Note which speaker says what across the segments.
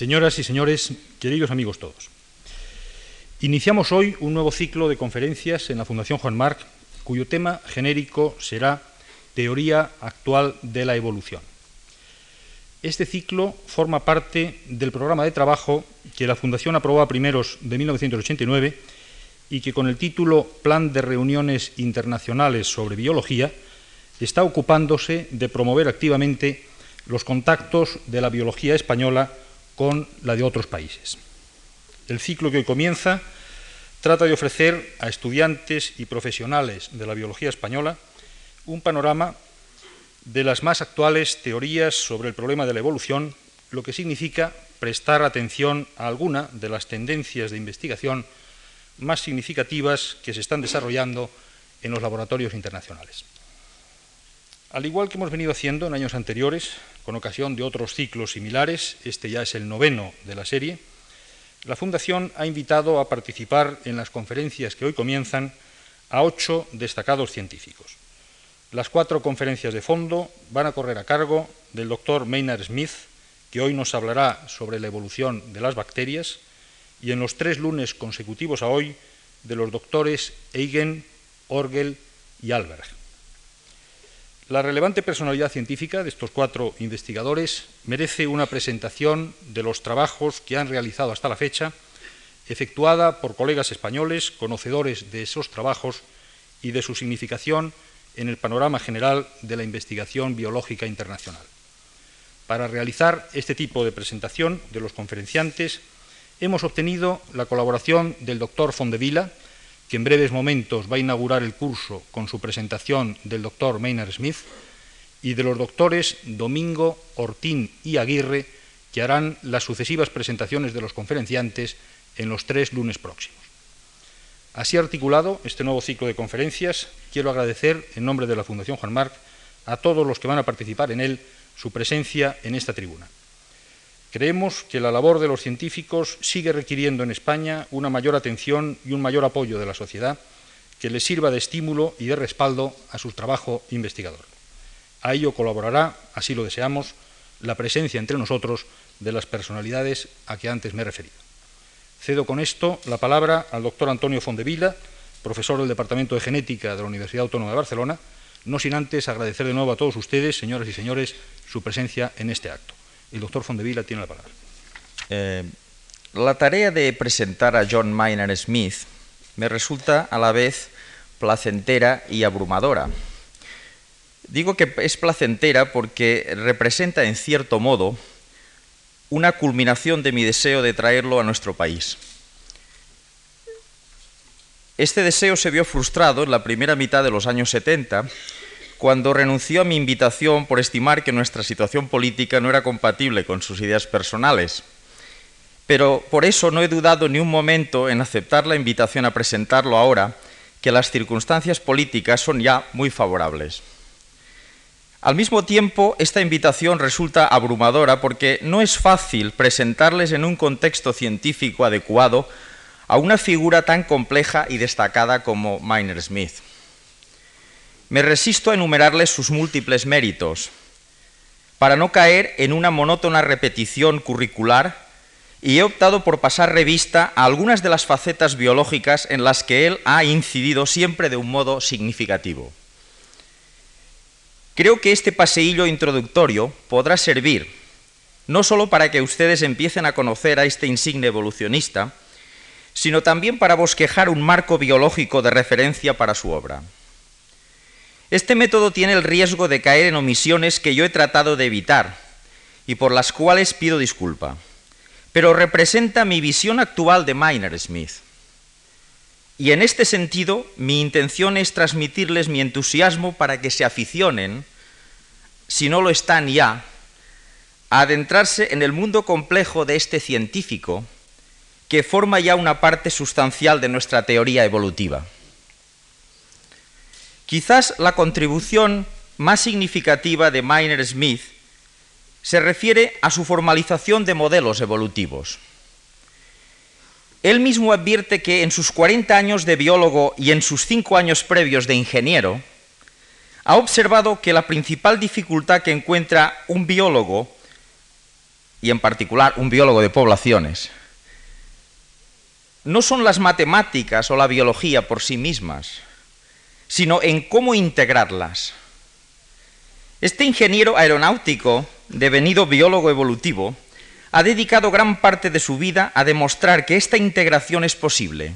Speaker 1: Señoras y señores, queridos amigos todos, iniciamos hoy un nuevo ciclo de conferencias en la Fundación Juan Marc, cuyo tema genérico será Teoría actual de la evolución. Este ciclo forma parte del programa de trabajo que la Fundación aprobó a primeros de 1989 y que con el título Plan de Reuniones Internacionales sobre Biología está ocupándose de promover activamente los contactos de la biología española con la de otros países. El ciclo que hoy comienza trata de ofrecer a estudiantes y profesionales de la biología española un panorama de las más actuales teorías sobre el problema de la evolución, lo que significa prestar atención a alguna de las tendencias de investigación más significativas que se están desarrollando en los laboratorios internacionales. Al igual que hemos venido haciendo en años anteriores, con ocasión de otros ciclos similares, este ya es el noveno de la serie, la Fundación ha invitado a participar en las conferencias que hoy comienzan a ocho destacados científicos. Las cuatro conferencias de fondo van a correr a cargo del doctor Maynard Smith, que hoy nos hablará sobre la evolución de las bacterias, y en los tres lunes consecutivos a hoy de los doctores Eigen, Orgel y Alberg. La relevante personalidad científica de estos cuatro investigadores merece una presentación de los trabajos que han realizado hasta la fecha, efectuada por colegas españoles, conocedores de esos trabajos y de su significación en el panorama general de la investigación biológica internacional. Para realizar este tipo de presentación de los conferenciantes, hemos obtenido la colaboración del doctor Fondevila, que en breves momentos va a inaugurar el curso con su presentación del doctor Maynard Smith, y de los doctores Domingo, Ortín y Aguirre, que harán las sucesivas presentaciones de los conferenciantes en los tres lunes próximos. Así articulado este nuevo ciclo de conferencias, quiero agradecer en nombre de la Fundación Juan Marc a todos los que van a participar en él su presencia en esta tribuna. Creemos que la labor de los científicos sigue requiriendo en España una mayor atención y un mayor apoyo de la sociedad que les sirva de estímulo y de respaldo a su trabajo investigador. A ello colaborará, así lo deseamos, la presencia entre nosotros de las personalidades a que antes me he referido. Cedo con esto la palabra al doctor Antonio Fondevila, profesor del Departamento de Genética de la Universidad Autónoma de Barcelona, no sin antes agradecer de nuevo a todos ustedes, señoras y señores, su presencia en este acto. El doctor Fondevila tiene la palabra.
Speaker 2: Eh, la tarea de presentar a John Maynard Smith me resulta a la vez placentera y abrumadora. Digo que es placentera porque representa en cierto modo una culminación de mi deseo de traerlo a nuestro país. Este deseo se vio frustrado en la primera mitad de los años 70 cuando renunció a mi invitación por estimar que nuestra situación política no era compatible con sus ideas personales. Pero por eso no he dudado ni un momento en aceptar la invitación a presentarlo ahora, que las circunstancias políticas son ya muy favorables. Al mismo tiempo, esta invitación resulta abrumadora porque no es fácil presentarles en un contexto científico adecuado a una figura tan compleja y destacada como Miner Smith. Me resisto a enumerarles sus múltiples méritos, para no caer en una monótona repetición curricular, y he optado por pasar revista a algunas de las facetas biológicas en las que él ha incidido siempre de un modo significativo. Creo que este paseillo introductorio podrá servir no solo para que ustedes empiecen a conocer a este insigne evolucionista, sino también para bosquejar un marco biológico de referencia para su obra. Este método tiene el riesgo de caer en omisiones que yo he tratado de evitar y por las cuales pido disculpa, pero representa mi visión actual de Miner Smith. Y en este sentido, mi intención es transmitirles mi entusiasmo para que se aficionen, si no lo están ya, a adentrarse en el mundo complejo de este científico que forma ya una parte sustancial de nuestra teoría evolutiva. Quizás la contribución más significativa de Miner Smith se refiere a su formalización de modelos evolutivos. Él mismo advierte que en sus 40 años de biólogo y en sus 5 años previos de ingeniero, ha observado que la principal dificultad que encuentra un biólogo y en particular un biólogo de poblaciones, no son las matemáticas o la biología por sí mismas, sino en cómo integrarlas. Este ingeniero aeronáutico, devenido biólogo evolutivo, ha dedicado gran parte de su vida a demostrar que esta integración es posible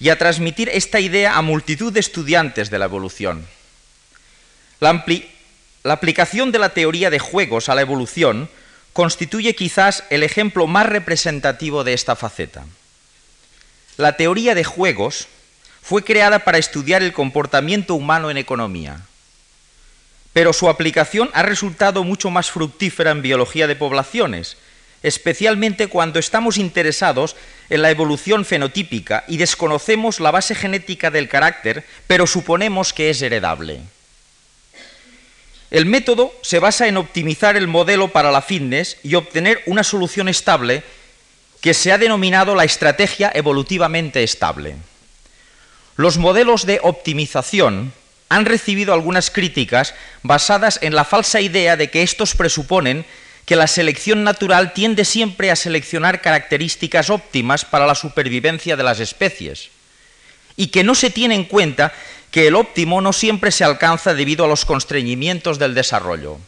Speaker 2: y a transmitir esta idea a multitud de estudiantes de la evolución. La, aplicación de la teoría de juegos a la evolución constituye quizás el ejemplo más representativo de esta faceta. La teoría de juegos fue creada para estudiar el comportamiento humano en economía, pero su aplicación ha resultado mucho más fructífera en biología de poblaciones, especialmente cuando estamos interesados en la evolución fenotípica y desconocemos la base genética del carácter, pero suponemos que es heredable. El método se basa en optimizar el modelo para la fitness y obtener una solución estable que se ha denominado la estrategia evolutivamente estable. Los modelos de optimización han recibido algunas críticas basadas en la falsa idea de que estos presuponen que la selección natural tiende siempre a seleccionar características óptimas para la supervivencia de las especies y que no se tiene en cuenta que el óptimo no siempre se alcanza debido a los constreñimientos del desarrollo.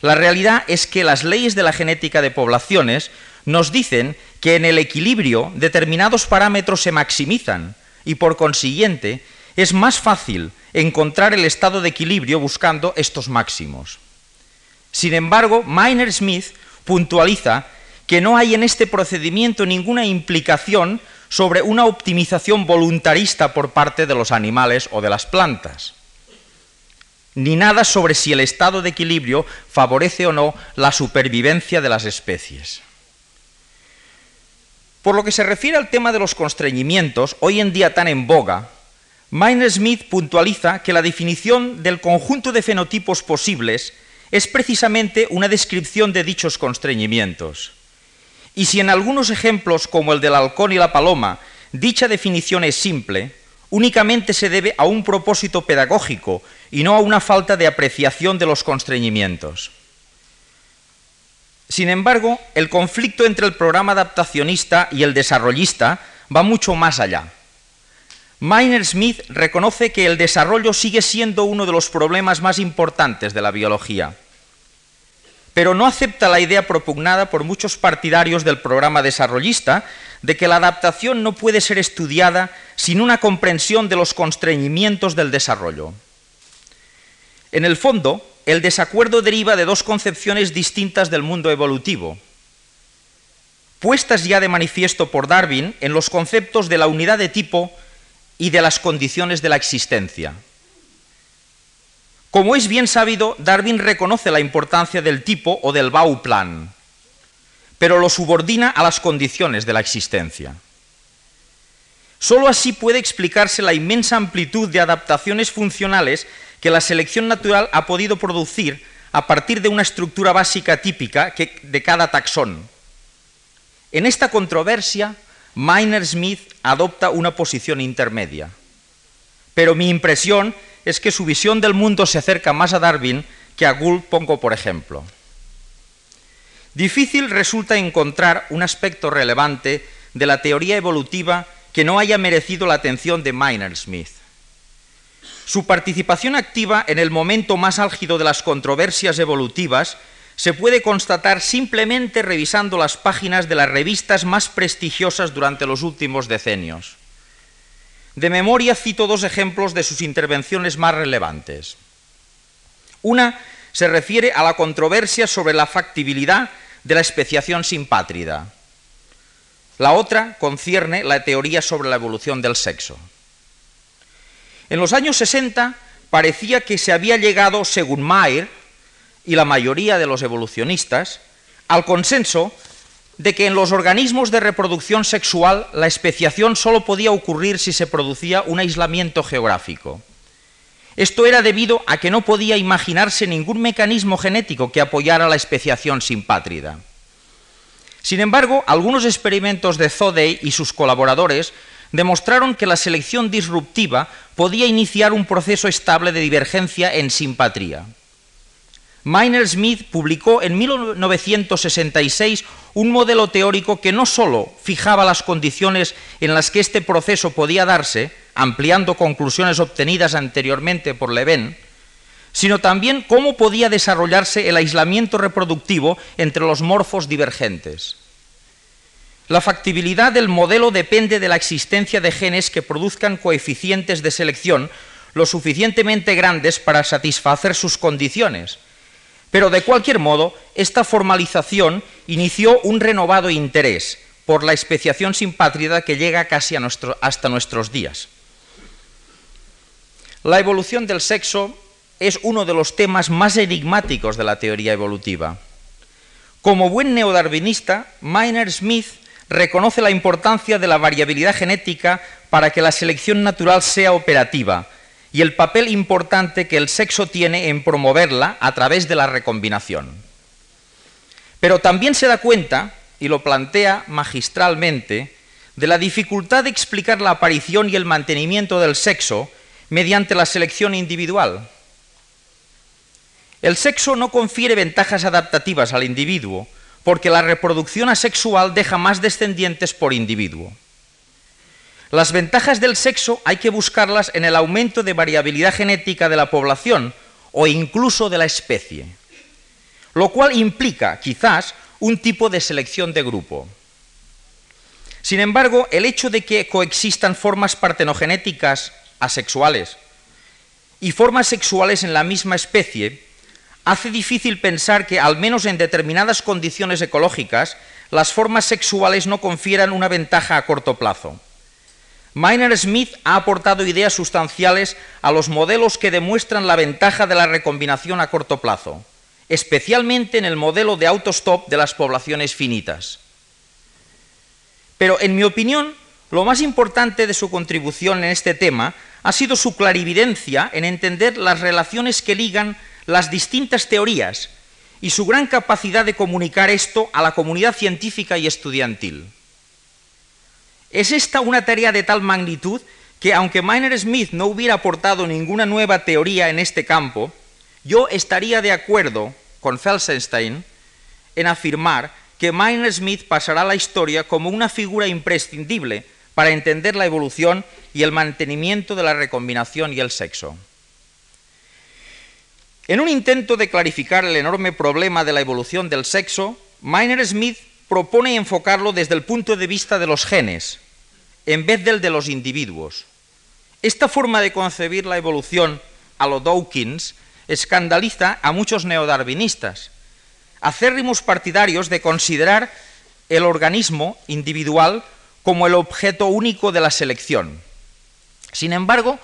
Speaker 2: La realidad es que las leyes de la genética de poblaciones nos dicen que en el equilibrio determinados parámetros se maximizan y por consiguiente es más fácil encontrar el estado de equilibrio buscando estos máximos. Sin embargo, Miner Smith puntualiza que no hay en este procedimiento ninguna implicación sobre una optimización voluntarista por parte de los animales o de las plantas, ni nada sobre si el estado de equilibrio favorece o no la supervivencia de las especies. Por lo que se refiere al tema de los constreñimientos, hoy en día tan en boga, Miner Smith puntualiza que la definición del conjunto de fenotipos posibles es precisamente una descripción de dichos constreñimientos. Y si en algunos ejemplos, como el del halcón y la paloma, dicha definición es simple, únicamente se debe a un propósito pedagógico y no a una falta de apreciación de los constreñimientos. Sin embargo, el conflicto entre el programa adaptacionista y el desarrollista va mucho más allá. Miner Smith reconoce que el desarrollo sigue siendo uno de los problemas más importantes de la biología pero no acepta la idea propugnada por muchos partidarios del programa desarrollista de que la adaptación no puede ser estudiada sin una comprensión de los constreñimientos del desarrollo. En el fondo, el desacuerdo deriva de dos concepciones distintas del mundo evolutivo, puestas ya de manifiesto por Darwin en los conceptos de la unidad de tipo y de las condiciones de la existencia. Como es bien sabido, Darwin reconoce la importancia del tipo o del Bauplan, pero lo subordina a las condiciones de la existencia. Solo así puede explicarse la inmensa amplitud de adaptaciones funcionales que la selección natural ha podido producir a partir de una estructura básica típica de cada taxón. En esta controversia, Miner Smith adopta una posición intermedia. Pero mi impresión es que su visión del mundo se acerca más a Darwin que a Gould pongo por ejemplo. Difícil resulta encontrar un aspecto relevante de la teoría evolutiva que no haya merecido la atención de Miner Smith. Su participación activa en el momento más álgido de las controversias evolutivas se puede constatar simplemente revisando las páginas de las revistas más prestigiosas durante los últimos decenios. De memoria cito dos ejemplos de sus intervenciones más relevantes. Una se refiere a la controversia sobre la factibilidad de la especiación simpátrida. La otra concierne la teoría sobre la evolución del sexo. En los años 60 parecía que se había llegado, según Mayer y la mayoría de los evolucionistas, al consenso de que en los organismos de reproducción sexual la especiación solo podía ocurrir si se producía un aislamiento geográfico. Esto era debido a que no podía imaginarse ningún mecanismo genético que apoyara la especiación simpátrida. Sin embargo, algunos experimentos de Zodey y sus colaboradores demostraron que la selección disruptiva podía iniciar un proceso estable de divergencia en simpatría. Miner Smith publicó en 1966 un modelo teórico que no sólo fijaba las condiciones en las que este proceso podía darse, ampliando conclusiones obtenidas anteriormente por Leven, sino también cómo podía desarrollarse el aislamiento reproductivo entre los morfos divergentes. La factibilidad del modelo depende de la existencia de genes que produzcan coeficientes de selección lo suficientemente grandes para satisfacer sus condiciones. Pero de cualquier modo, esta formalización inició un renovado interés por la especiación simpátrida que llega casi hasta nuestros días. La evolución del sexo es uno de los temas más enigmáticos de la teoría evolutiva. Como buen neodarwinista, Miner Smith reconoce la importancia de la variabilidad genética para que la selección natural sea operativa y el papel importante que el sexo tiene en promoverla a través de la recombinación. Pero también se da cuenta, y lo plantea magistralmente, de la dificultad de explicar la aparición y el mantenimiento del sexo mediante la selección individual. El sexo no confiere ventajas adaptativas al individuo, porque la reproducción asexual deja más descendientes por individuo. Las ventajas del sexo hay que buscarlas en el aumento de variabilidad genética de la población o incluso de la especie, lo cual implica, quizás, un tipo de selección de grupo. Sin embargo, el hecho de que coexistan formas partenogenéticas asexuales y formas sexuales en la misma especie hace difícil pensar que, al menos en determinadas condiciones ecológicas, las formas sexuales no confieran una ventaja a corto plazo. Miner Smith ha aportado ideas sustanciales a los modelos que demuestran la ventaja de la recombinación a corto plazo, especialmente en el modelo de autostop de las poblaciones finitas. Pero, en mi opinión, lo más importante de su contribución en este tema ha sido su clarividencia en entender las relaciones que ligan las distintas teorías y su gran capacidad de comunicar esto a la comunidad científica y estudiantil. Es esta una tarea de tal magnitud que aunque Miner Smith no hubiera aportado ninguna nueva teoría en este campo, yo estaría de acuerdo con Felsenstein en afirmar que Miner Smith pasará a la historia como una figura imprescindible para entender la evolución y el mantenimiento de la recombinación y el sexo. En un intento de clarificar el enorme problema de la evolución del sexo, Miner Smith propone enfocarlo desde el punto de vista de los genes, en vez del de los individuos. Esta forma de concebir la evolución a lo Dawkins escandaliza a muchos neodarwinistas, acérrimos partidarios de considerar el organismo individual como el objeto único de la selección. Sin embargo,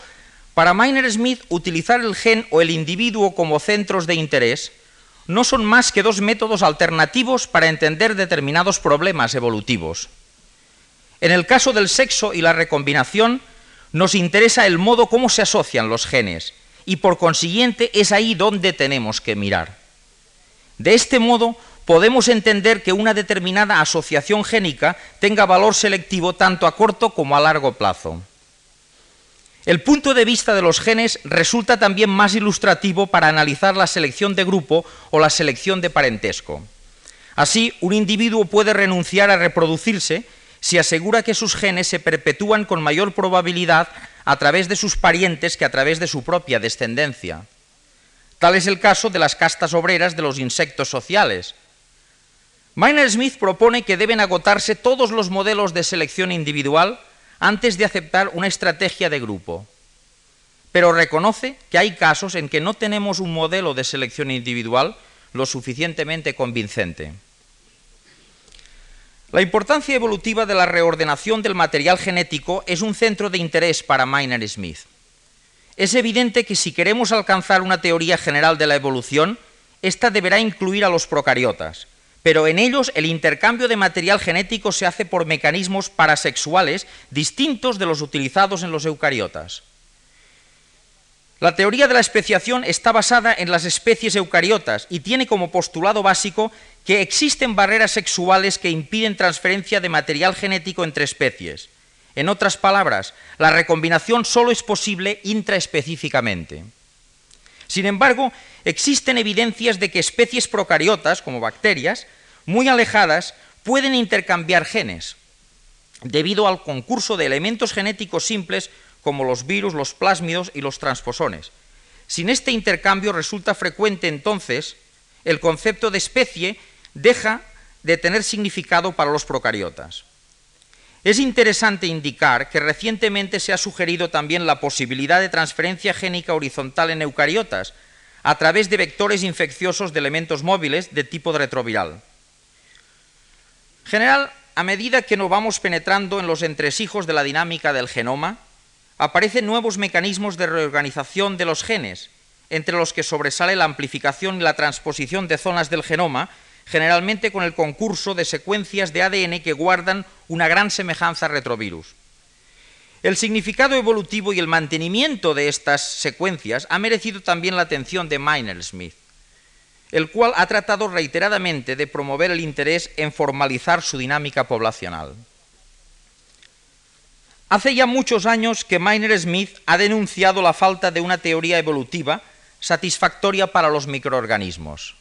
Speaker 2: para Miner Smith, utilizar el gen o el individuo como centros de interés no son más que dos métodos alternativos para entender determinados problemas evolutivos. En el caso del sexo y la recombinación, nos interesa el modo como se asocian los genes y por consiguiente es ahí donde tenemos que mirar. De este modo, podemos entender que una determinada asociación génica tenga valor selectivo tanto a corto como a largo plazo. El punto de vista de los genes resulta también más ilustrativo para analizar la selección de grupo o la selección de parentesco. Así, un individuo puede renunciar a reproducirse si asegura que sus genes se perpetúan con mayor probabilidad a través de sus parientes que a través de su propia descendencia. Tal es el caso de las castas obreras de los insectos sociales. Miner Smith propone que deben agotarse todos los modelos de selección individual antes de aceptar una estrategia de grupo. Pero reconoce que hay casos en que no tenemos un modelo de selección individual lo suficientemente convincente. La importancia evolutiva de la reordenación del material genético es un centro de interés para Miner Smith. Es evidente que si queremos alcanzar una teoría general de la evolución, esta deberá incluir a los procariotas, pero en ellos el intercambio de material genético se hace por mecanismos parasexuales distintos de los utilizados en los eucariotas. La teoría de la especiación está basada en las especies eucariotas y tiene como postulado básico que existen barreras sexuales que impiden transferencia de material genético entre especies. En otras palabras, la recombinación solo es posible intraespecíficamente. Sin embargo, existen evidencias de que especies procariotas, como bacterias, muy alejadas, pueden intercambiar genes, debido al concurso de elementos genéticos simples como los virus, los plásmidos y los transposones. Sin este intercambio resulta frecuente entonces el concepto de especie deja de tener significado para los procariotas. Es interesante indicar que recientemente se ha sugerido también la posibilidad de transferencia génica horizontal en eucariotas a través de vectores infecciosos de elementos móviles de tipo retroviral. En general, a medida que nos vamos penetrando en los entresijos de la dinámica del genoma, aparecen nuevos mecanismos de reorganización de los genes, entre los que sobresale la amplificación y la transposición de zonas del genoma generalmente con el concurso de secuencias de ADN que guardan una gran semejanza a retrovirus. El significado evolutivo y el mantenimiento de estas secuencias ha merecido también la atención de Miner Smith, el cual ha tratado reiteradamente de promover el interés en formalizar su dinámica poblacional. Hace ya muchos años que Miner Smith ha denunciado la falta de una teoría evolutiva satisfactoria para los microorganismos.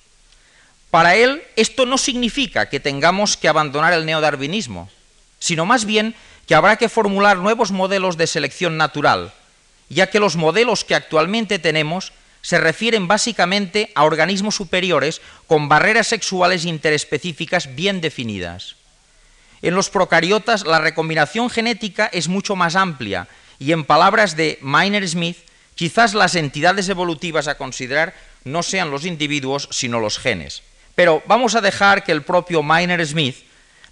Speaker 2: Para él, esto no significa que tengamos que abandonar el neodarwinismo, sino más bien que habrá que formular nuevos modelos de selección natural, ya que los modelos que actualmente tenemos se refieren básicamente a organismos superiores con barreras sexuales interespecíficas bien definidas. En los procariotas la recombinación genética es mucho más amplia y en palabras de Miner Smith, quizás las entidades evolutivas a considerar no sean los individuos, sino los genes. Pero vamos a dejar que el propio Miner Smith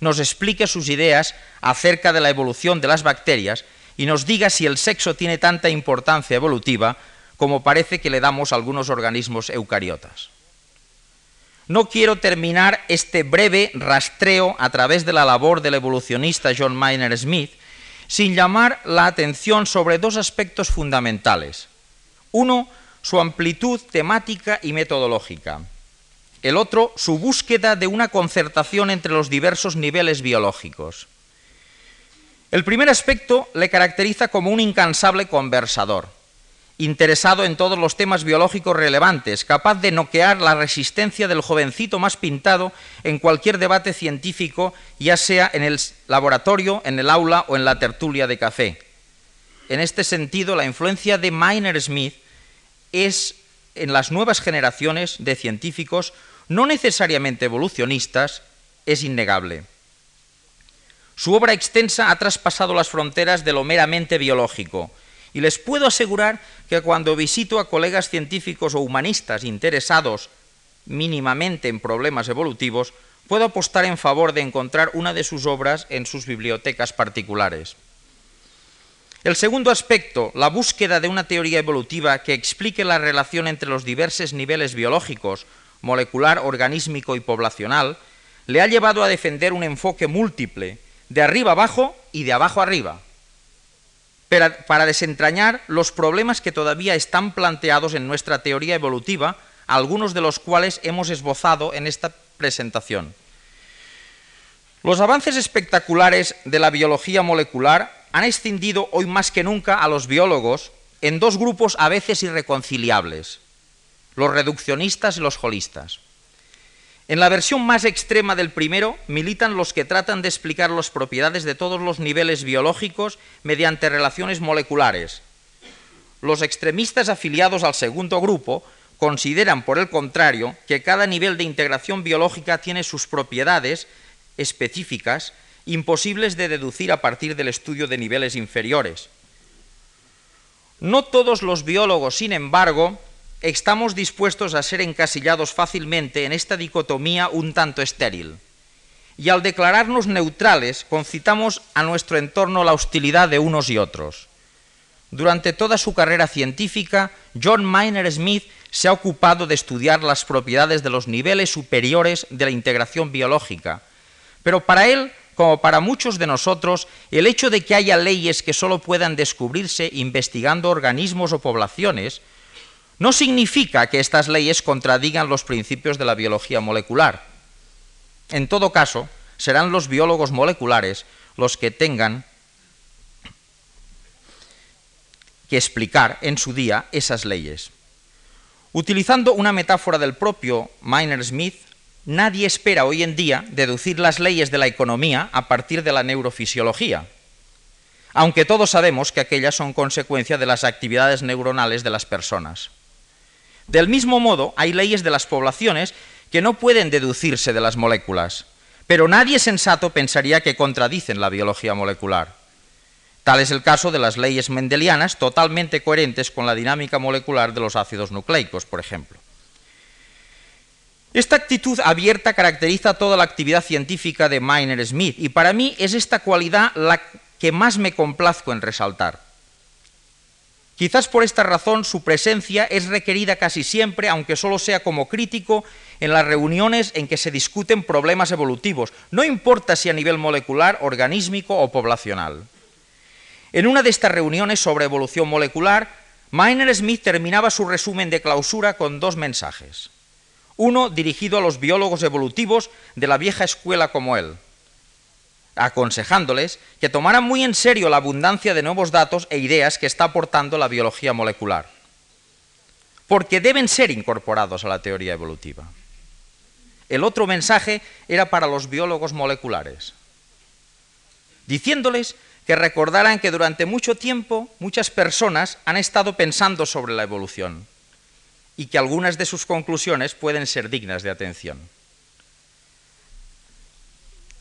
Speaker 2: nos explique sus ideas acerca de la evolución de las bacterias y nos diga si el sexo tiene tanta importancia evolutiva como parece que le damos a algunos organismos eucariotas. No quiero terminar este breve rastreo a través de la labor del evolucionista John Miner Smith sin llamar la atención sobre dos aspectos fundamentales. Uno, su amplitud temática y metodológica el otro su búsqueda de una concertación entre los diversos niveles biológicos. El primer aspecto le caracteriza como un incansable conversador, interesado en todos los temas biológicos relevantes, capaz de noquear la resistencia del jovencito más pintado en cualquier debate científico, ya sea en el laboratorio, en el aula o en la tertulia de café. En este sentido, la influencia de Miner Smith es en las nuevas generaciones de científicos no necesariamente evolucionistas, es innegable. Su obra extensa ha traspasado las fronteras de lo meramente biológico, y les puedo asegurar que cuando visito a colegas científicos o humanistas interesados mínimamente en problemas evolutivos, puedo apostar en favor de encontrar una de sus obras en sus bibliotecas particulares. El segundo aspecto, la búsqueda de una teoría evolutiva que explique la relación entre los diversos niveles biológicos, molecular, organísmico y poblacional, le ha llevado a defender un enfoque múltiple, de arriba abajo y de abajo arriba, para, desentrañar los problemas que todavía están planteados en nuestra teoría evolutiva, algunos de los cuales hemos esbozado en esta presentación. Los avances espectaculares de la biología molecular han extendido hoy más que nunca a los biólogos en dos grupos a veces irreconciliables los reduccionistas y los holistas. En la versión más extrema del primero militan los que tratan de explicar las propiedades de todos los niveles biológicos mediante relaciones moleculares. Los extremistas afiliados al segundo grupo consideran, por el contrario, que cada nivel de integración biológica tiene sus propiedades específicas imposibles de deducir a partir del estudio de niveles inferiores. No todos los biólogos, sin embargo, estamos dispuestos a ser encasillados fácilmente en esta dicotomía un tanto estéril. Y al declararnos neutrales, concitamos a nuestro entorno la hostilidad de unos y otros. Durante toda su carrera científica, John Miner Smith se ha ocupado de estudiar las propiedades de los niveles superiores de la integración biológica. Pero para él, como para muchos de nosotros, el hecho de que haya leyes que solo puedan descubrirse investigando organismos o poblaciones no significa que estas leyes contradigan los principios de la biología molecular. En todo caso, serán los biólogos moleculares los que tengan que explicar en su día esas leyes. Utilizando una metáfora del propio Miner Smith, nadie espera hoy en día deducir las leyes de la economía a partir de la neurofisiología, aunque todos sabemos que aquellas son consecuencia de las actividades neuronales de las personas. Del mismo modo, hay leyes de las poblaciones que no pueden deducirse de las moléculas, pero nadie sensato pensaría que contradicen la biología molecular. Tal es el caso de las leyes mendelianas totalmente coherentes con la dinámica molecular de los ácidos nucleicos, por ejemplo. Esta actitud abierta caracteriza toda la actividad científica de Miner Smith y para mí es esta cualidad la que más me complazco en resaltar. Quizás por esta razón su presencia es requerida casi siempre, aunque solo sea como crítico, en las reuniones en que se discuten problemas evolutivos, no importa si a nivel molecular, organísmico o poblacional. En una de estas reuniones sobre evolución molecular, Miner Smith terminaba su resumen de clausura con dos mensajes. Uno dirigido a los biólogos evolutivos de la vieja escuela como él, aconsejándoles que tomaran muy en serio la abundancia de nuevos datos e ideas que está aportando la biología molecular, porque deben ser incorporados a la teoría evolutiva. El otro mensaje era para los biólogos moleculares, diciéndoles que recordaran que durante mucho tiempo muchas personas han estado pensando sobre la evolución y que algunas de sus conclusiones pueden ser dignas de atención.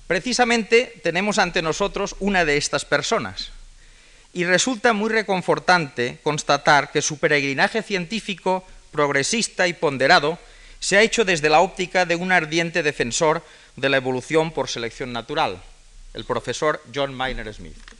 Speaker 2: Precisamente tenemos ante nosotros una de estas personas y resulta muy reconfortante constatar que su peregrinaje científico, progresista y ponderado se ha hecho desde la óptica de un ardiente defensor de la evolución por selección natural, el profesor John Maynard Smith.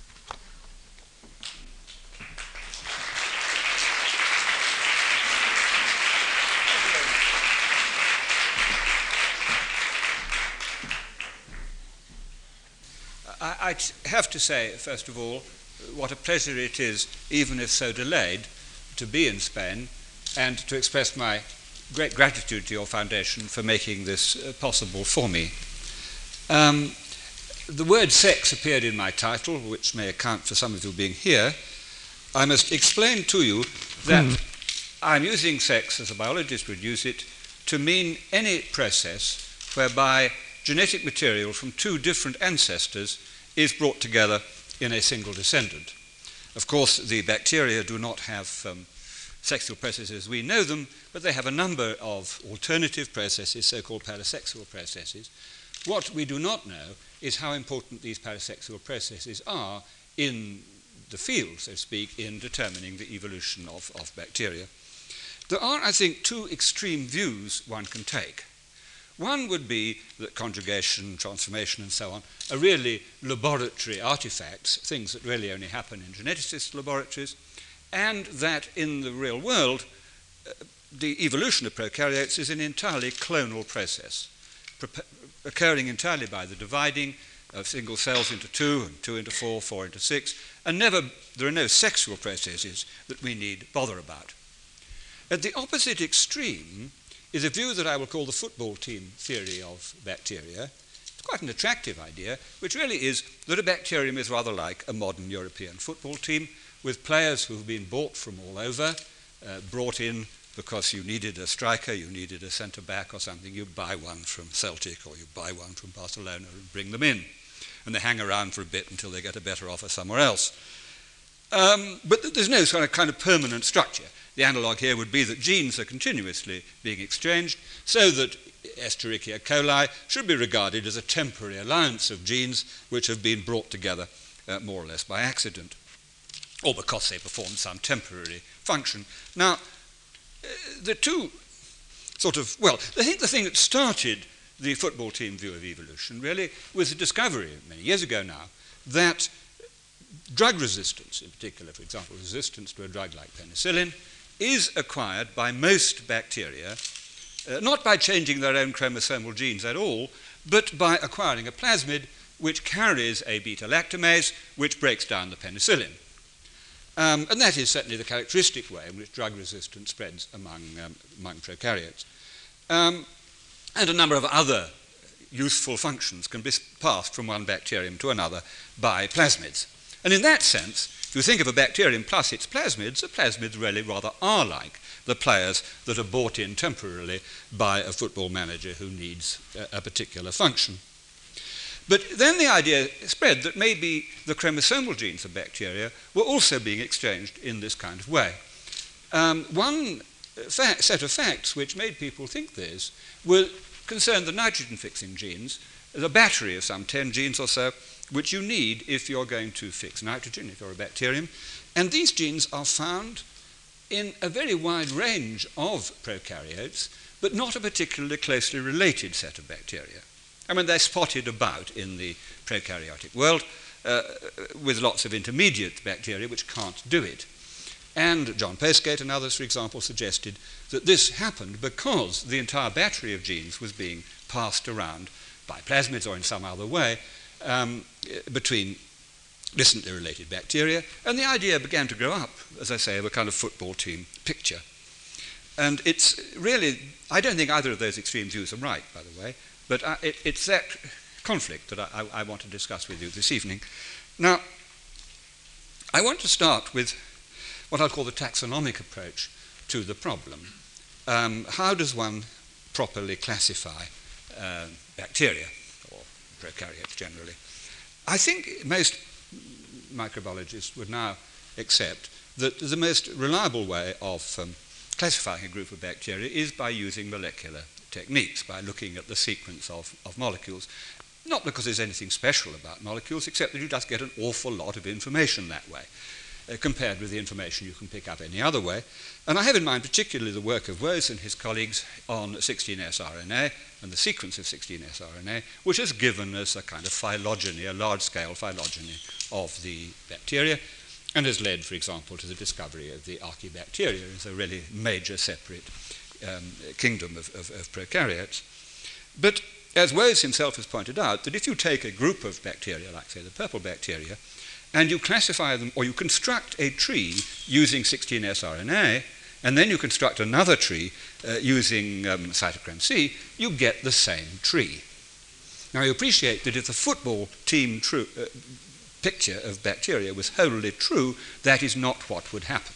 Speaker 3: I, have to say, first of all, what a pleasure it is, even if so delayed, to be in Spain and to express my great gratitude to your foundation for making this uh, possible for me. Um, the word sex appeared in my title, which may account for some of you being here. I must explain to you that mm. I'm using sex, as a biologist would use it, to mean any process whereby genetic material from two different ancestors is brought together in a single descendant. Of course, the bacteria do not have um, sexual processes we know them, but they have a number of alternative processes, so called parasexual processes. What we do not know is how important these parasexual processes are in the field, so to speak, in determining the evolution of, of bacteria. There are, I think, two extreme views one can take. One would be that conjugation, transformation, and so on are really laboratory artifacts, things that really only happen in geneticist laboratories, and that in the real world, uh, the evolution of prokaryotes is an entirely clonal process, occurring entirely by the dividing of single cells into two, and two into four, four into six, and never, there are no sexual processes that we need bother about. At the opposite extreme, is a view that I will call the football team theory of bacteria. It's quite an attractive idea, which really is that a bacterium is rather like a modern European football team with players who've been bought from all over, uh, brought in because you needed a striker, you needed a centre back or something, you buy one from Celtic or you buy one from Barcelona and bring them in. And they hang around for a bit until they get a better offer somewhere else. Um, but there's no sort of kind of permanent structure. The analogue here would be that genes are continuously being exchanged, so that Escherichia coli should be regarded as a temporary alliance of genes which have been brought together uh, more or less by accident, or because they perform some temporary function. Now, uh, the two sort of, well, I think the thing that started the football team view of evolution really was the discovery many years ago now that drug resistance, in particular, for example, resistance to a drug like penicillin, is acquired by most bacteria, uh, not by changing their own chromosomal genes at all, but by acquiring a plasmid which carries a beta lactamase which breaks down the penicillin. Um, and that is certainly the characteristic way in which drug resistance spreads among, um, among prokaryotes. Um, and a number of other useful functions can be passed from one bacterium to another by plasmids. And in that sense, if you think of a bacterium plus its plasmids, the plasmids really rather are like the players that are bought in temporarily by a football manager who needs a, a particular function. But then the idea spread that maybe the chromosomal genes of bacteria were also being exchanged in this kind of way. Um, one fa- set of facts which made people think this were concerned the nitrogen fixing genes, the battery of some 10 genes or so, which you need if you're going to fix nitrogen, if you're a bacterium. And these genes are found in a very wide range of prokaryotes, but not a particularly closely related set of bacteria. I mean, they're spotted about in the prokaryotic world uh, with lots of intermediate bacteria which can't do it. And John Postgate and others, for example, suggested that this happened because the entire battery of genes was being passed around by plasmids or in some other way um, between distantly related bacteria. And the idea began to grow up, as I say, of a kind of football team picture. And it's really, I don't think either of those extreme views are right, by the way, but I, it, it's that conflict that I, I, I want to discuss with you this evening. Now, I want to start with what I'll call the taxonomic approach to the problem. Um, how does one properly classify uh, bacteria, prokaryotes generally? I think most microbiologists would now accept that the most reliable way of um, classifying a group of bacteria is by using molecular techniques, by looking at the sequence of, of molecules. Not because there's anything special about molecules, except that you just get an awful lot of information that way uh, compared with the information you can pick up any other way. And I have in mind particularly the work of Woese and his colleagues on 16S RNA and the sequence of 16S RNA, which has given us a kind of phylogeny, a large scale phylogeny of the bacteria, and has led, for example, to the discovery of the archaebacteria as a really major separate um, kingdom of, of, of prokaryotes. But as Woese himself has pointed out, that if you take a group of bacteria, like, say, the purple bacteria, and you classify them, or you construct a tree using 16S RNA, and then you construct another tree uh, using um, cytochrome C, you get the same tree. Now, you appreciate that if the football team true, uh, picture of bacteria was wholly true, that is not what would happen.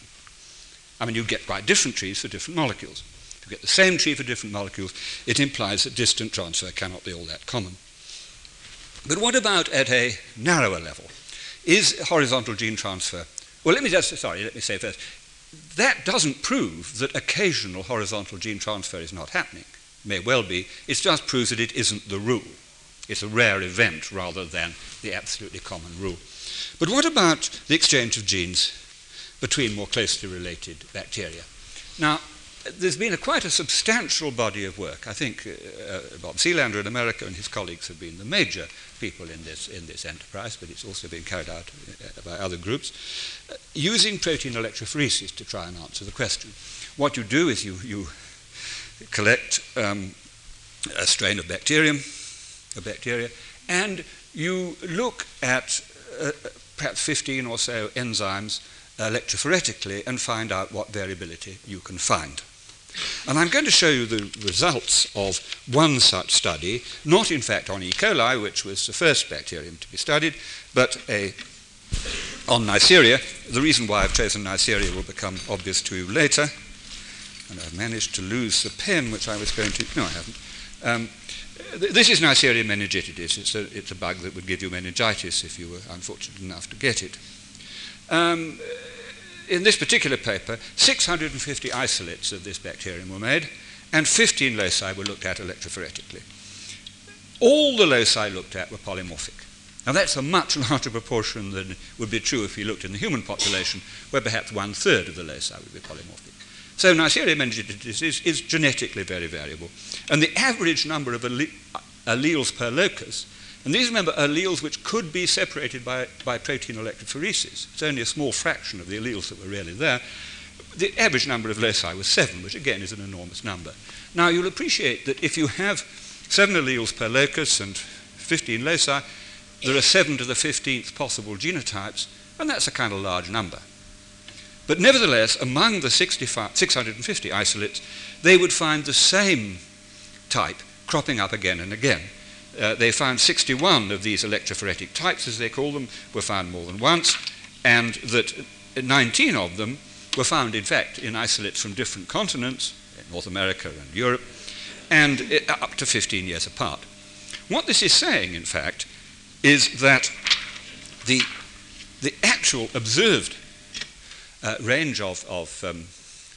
Speaker 3: I mean, you get quite different trees for different molecules. If you get the same tree for different molecules, it implies that distant transfer cannot be all that common. But what about at a narrower level? Is horizontal gene transfer? Well, let me just, sorry, let me say first, that doesn't prove that occasional horizontal gene transfer is not happening. It May well be. It just proves that it isn't the rule. It's a rare event rather than the absolutely common rule. But what about the exchange of genes between more closely related bacteria? Now, there's been a quite a substantial body of work. I think uh, uh, Bob Selander in America and his colleagues have been the major people in this, in this enterprise, but it's also been carried out uh, by other groups, uh, using protein electrophoresis to try and answer the question. What you do is you, you collect um, a strain of bacterium, a bacteria, and you look at uh, perhaps 15 or so enzymes electrophoretically and find out what variability you can find. And I'm going to show you the results of one such study, not in fact on E. coli, which was the first bacterium to be studied, but a, on Neisseria. The reason why I've chosen Neisseria will become obvious to you later. And I've managed to lose the pen, which I was going to. No, I haven't. Um, th- this is Neisseria meningitidis. It's a, it's a bug that would give you meningitis if you were unfortunate enough to get it. Um, in this particular paper, 650 isolates of this bacterium were made, and 15 loci were looked at electrophoretically. All the loci looked at were polymorphic. Now, that's a much larger proportion than would be true if you looked in the human population, where perhaps one third of the loci would be polymorphic. So, Neisseria meningitidis is, is genetically very variable. And the average number of alleles per locus and these, remember, are alleles which could be separated by, by protein electrophoresis. It's only a small fraction of the alleles that were really there. The average number of loci was seven, which again is an enormous number. Now, you'll appreciate that if you have seven alleles per locus and 15 loci, there are seven to the 15th possible genotypes, and that's a kind of large number. But nevertheless, among the 650 isolates, they would find the same type cropping up again and again. Uh, they found 61 of these electrophoretic types, as they call them, were found more than once, and that 19 of them were found, in fact, in isolates from different continents, North America and Europe, and uh, up to 15 years apart. What this is saying, in fact, is that the, the actual observed uh, range of, of um,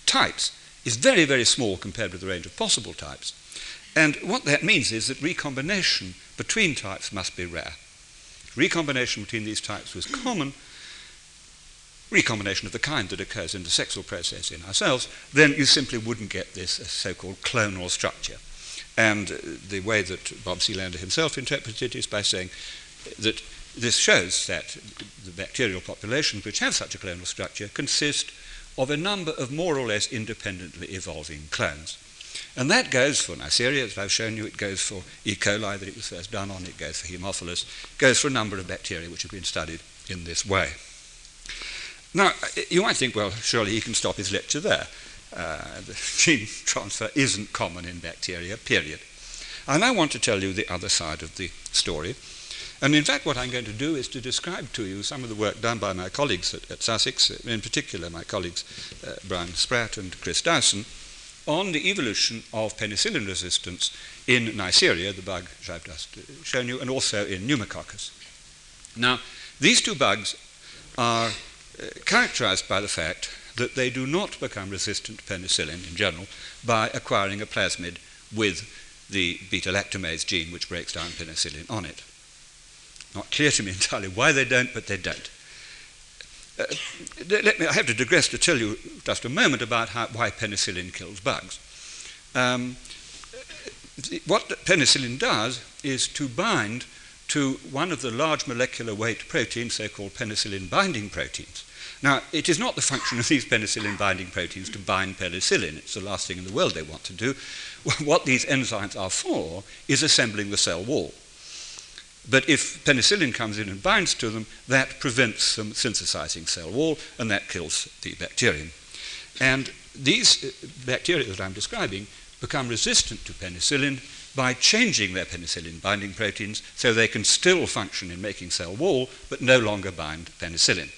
Speaker 3: types is very, very small compared with the range of possible types. And what that means is that recombination between types must be rare. Recombination between these types was common, recombination of the kind that occurs in the sexual process in ourselves, then you simply wouldn't get this uh, so called clonal structure. And uh, the way that Bob Selander himself interpreted it is by saying that this shows that the bacterial populations which have such a clonal structure consist of a number of more or less independently evolving clones. And that goes for Neisseria, as I've shown you, it goes for E. coli that it was first done on, it goes for Haemophilus, it goes for a number of bacteria which have been studied in this way. Now, you might think, well, surely he can stop his lecture there. Uh, the gene transfer isn't common in bacteria, period. And I want to tell you the other side of the story. And in fact, what I'm going to do is to describe to you some of the work done by my colleagues at, at Sussex, in particular my colleagues uh, Brian Spratt and Chris Dowson, on the evolution of penicillin resistance in Neisseria, the bug I've just uh, shown you, and also in pneumococcus. Now, these two bugs are uh, characterized by the fact that they do not become resistant to penicillin in general by acquiring a plasmid with the beta lactamase gene which breaks down penicillin on it. Not clear to me entirely why they don't, but they don't. Uh, let me, I have to digress to tell you just a moment about how, why penicillin kills bugs. Um, what penicillin does is to bind to one of the large molecular weight proteins, so called penicillin binding proteins. Now, it is not the function of these penicillin binding proteins to bind penicillin. It's the last thing in the world they want to do. What these enzymes are for is assembling the cell wall. But if penicillin comes in and binds to them, that prevents them synthesizing cell wall, and that kills the bacterium. And these uh, bacteria that I'm describing become resistant to penicillin by changing their penicillin binding proteins so they can still function in making cell wall, but no longer bind penicillin.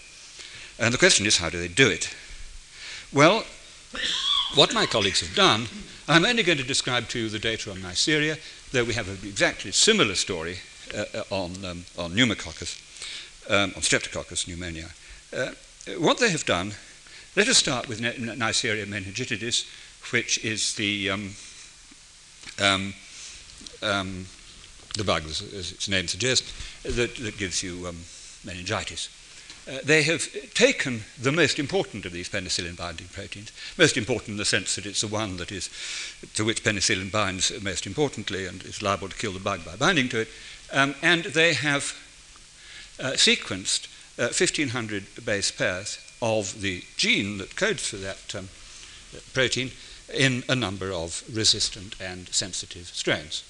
Speaker 3: And the question is, how do they do it? Well, what my colleagues have done, I'm only going to describe to you the data on Neisseria, though we have an exactly similar story on, um, on pneumococcus, um, on streptococcus pneumonia. Uh, what they have done, let us start with Neisseria meningitidis, which is the, um, um, um, the bug, as, as, its name suggests, that, that gives you um, meningitis. Uh, they have taken the most important of these penicillin binding proteins, most important in the sense that it's the one that is to which penicillin binds most importantly and is liable to kill the bug by binding to it, um, and they have uh, sequenced uh, 1500 base pairs of the gene that codes for that um, protein in a number of resistant and sensitive strains.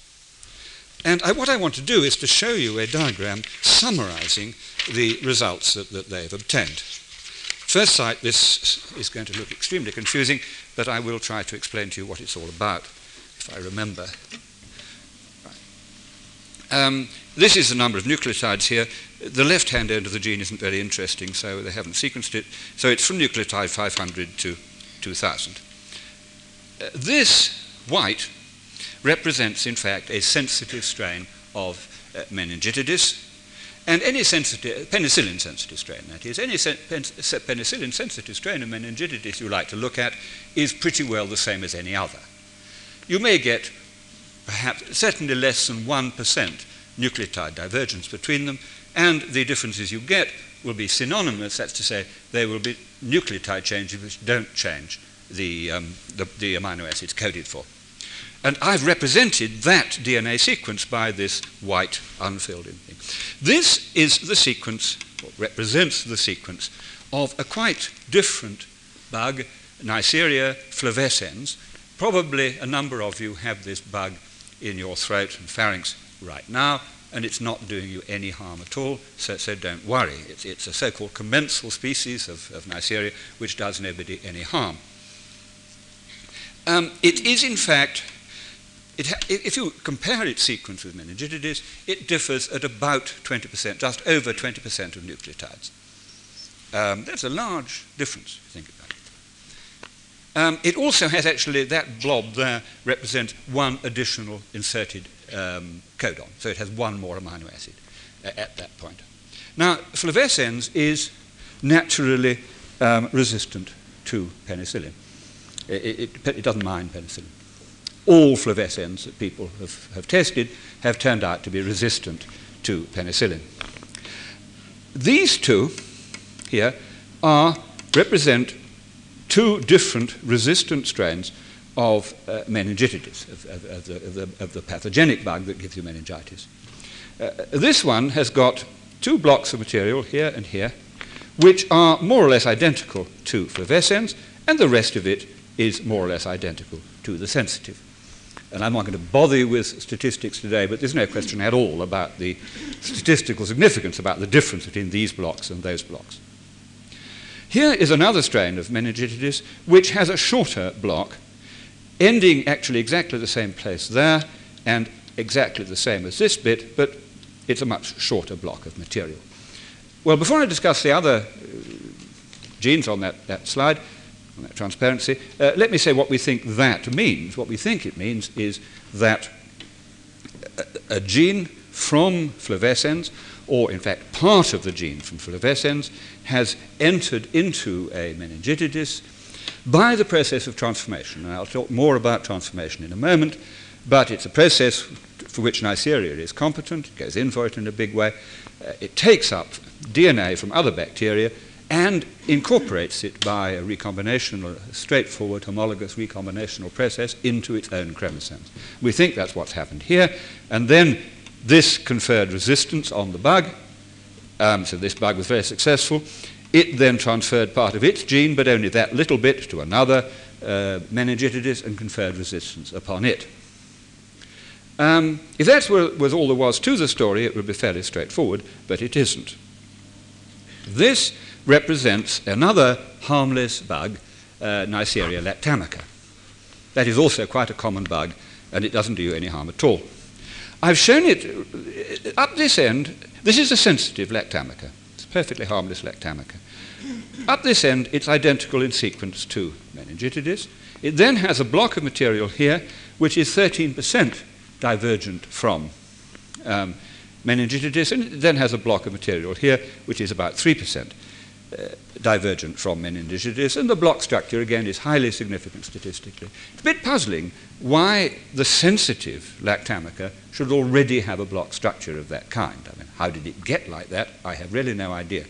Speaker 3: And I, what I want to do is to show you a diagram summarizing the results that, that they've obtained. First sight, this is going to look extremely confusing, but I will try to explain to you what it's all about, if I remember um, this is the number of nucleotides here. The left hand end of the gene isn't very interesting, so they haven't sequenced it. So it's from nucleotide 500 to 2000. Uh, this white represents, in fact, a sensitive strain of uh, meningitidis, and any sensitive, penicillin sensitive strain, that is, any sen- pen- penicillin sensitive strain of meningitidis you like to look at is pretty well the same as any other. You may get perhaps certainly less than 1% nucleotide divergence between them, and the differences you get will be synonymous, that's to say, they will be nucleotide changes which don't change the, um, the, the amino acids coded for. And I've represented that DNA sequence by this white unfilled in thing. This is the sequence, or represents the sequence, of a quite different bug, Neisseria flavescens. Probably a number of you have this bug in your throat and pharynx right now, and it's not doing you any harm at all, so, so don't worry. It's, it's a so called commensal species of, of Neisseria which does nobody any harm. Um, it is, in fact, if you compare its sequence with meningitidis, it differs at about 20%, just over 20% of nucleotides. Um, that's a large difference, if you think about it. Um, it also has actually, that blob there represents one additional inserted um, codon, so it has one more amino acid uh, at that point. Now, flavescens is naturally um, resistant to penicillin. It, it, it, doesn't mind penicillin. All flavescens that people have, have tested have turned out to be resistant to penicillin. These two here are, represent two different resistant strains of uh, meningitis, of, of, of, the, the, of, the, pathogenic bug that gives you meningitis. Uh, this one has got two blocks of material here and here, which are more or less identical to flavescens, and the rest of it is more or less identical to the sensitive. And I'm not going to bother you with statistics today, but there's no question at all about the statistical significance about the difference between these blocks and those blocks. Here is another strain of meningitis which has a shorter block, ending actually exactly the same place there and exactly the same as this bit, but it's a much shorter block of material. Well, before I discuss the other uh, genes on that, that slide, on that transparency, uh, let me say what we think that means. What we think it means is that a, a gene from flavescens, or in fact part of the gene from flavescens, has entered into a meningitidis by the process of transformation. And I'll talk more about transformation in a moment, but it's a process for which Neisseria is competent, it goes in for it in a big way. Uh, it takes up DNA from other bacteria and incorporates it by a recombinational, straightforward homologous recombinational process into its own chromosomes. We think that's what's happened here, and then this conferred resistance on the bug. Um, so this bug was very successful. It then transferred part of its gene, but only that little bit, to another uh, meningitidis and conferred resistance upon it. Um, if that was all there was to the story, it would be fairly straightforward, but it isn't. This represents another harmless bug, uh, Neisseria lactamica. That is also quite a common bug, and it doesn't do you any harm at all. I've shown it uh, up this end. This is a sensitive lactamica. It's a perfectly harmless lactamica. Up this end, it's identical in sequence to meningitidis. It then has a block of material here, which is 13% divergent from um, meningitidis, and it then has a block of material here, which is about 3%. Uh, divergent from meningitis, and the block structure again is highly significant statistically. It's a bit puzzling why the sensitive lactamica should already have a block structure of that kind. I mean, how did it get like that? I have really no idea.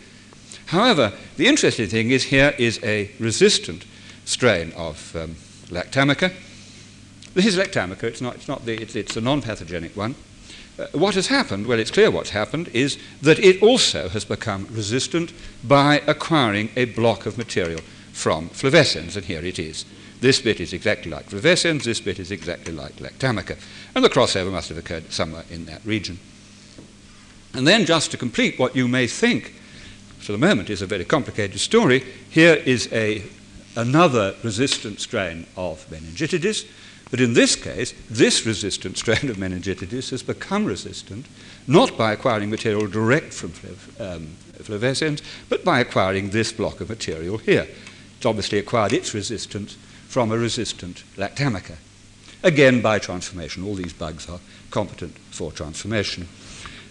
Speaker 3: However, the interesting thing is here is a resistant strain of um, lactamica. This is lactamica, it's not, it's not the, it's, it's a non pathogenic one. Uh, what has happened, well, it's clear what's happened, is that it also has become resistant by acquiring a block of material from flavescens, and here it is. This bit is exactly like flavescens, this bit is exactly like lactamica, and the crossover must have occurred somewhere in that region. And then, just to complete what you may think, for the moment, is a very complicated story, here is a, another resistant strain of meningitidis, but in this case, this resistant strain of meningitis has become resistant not by acquiring material direct from um, flavescens, but by acquiring this block of material here. It's obviously acquired its resistance from a resistant lactamica. Again, by transformation. All these bugs are competent for transformation.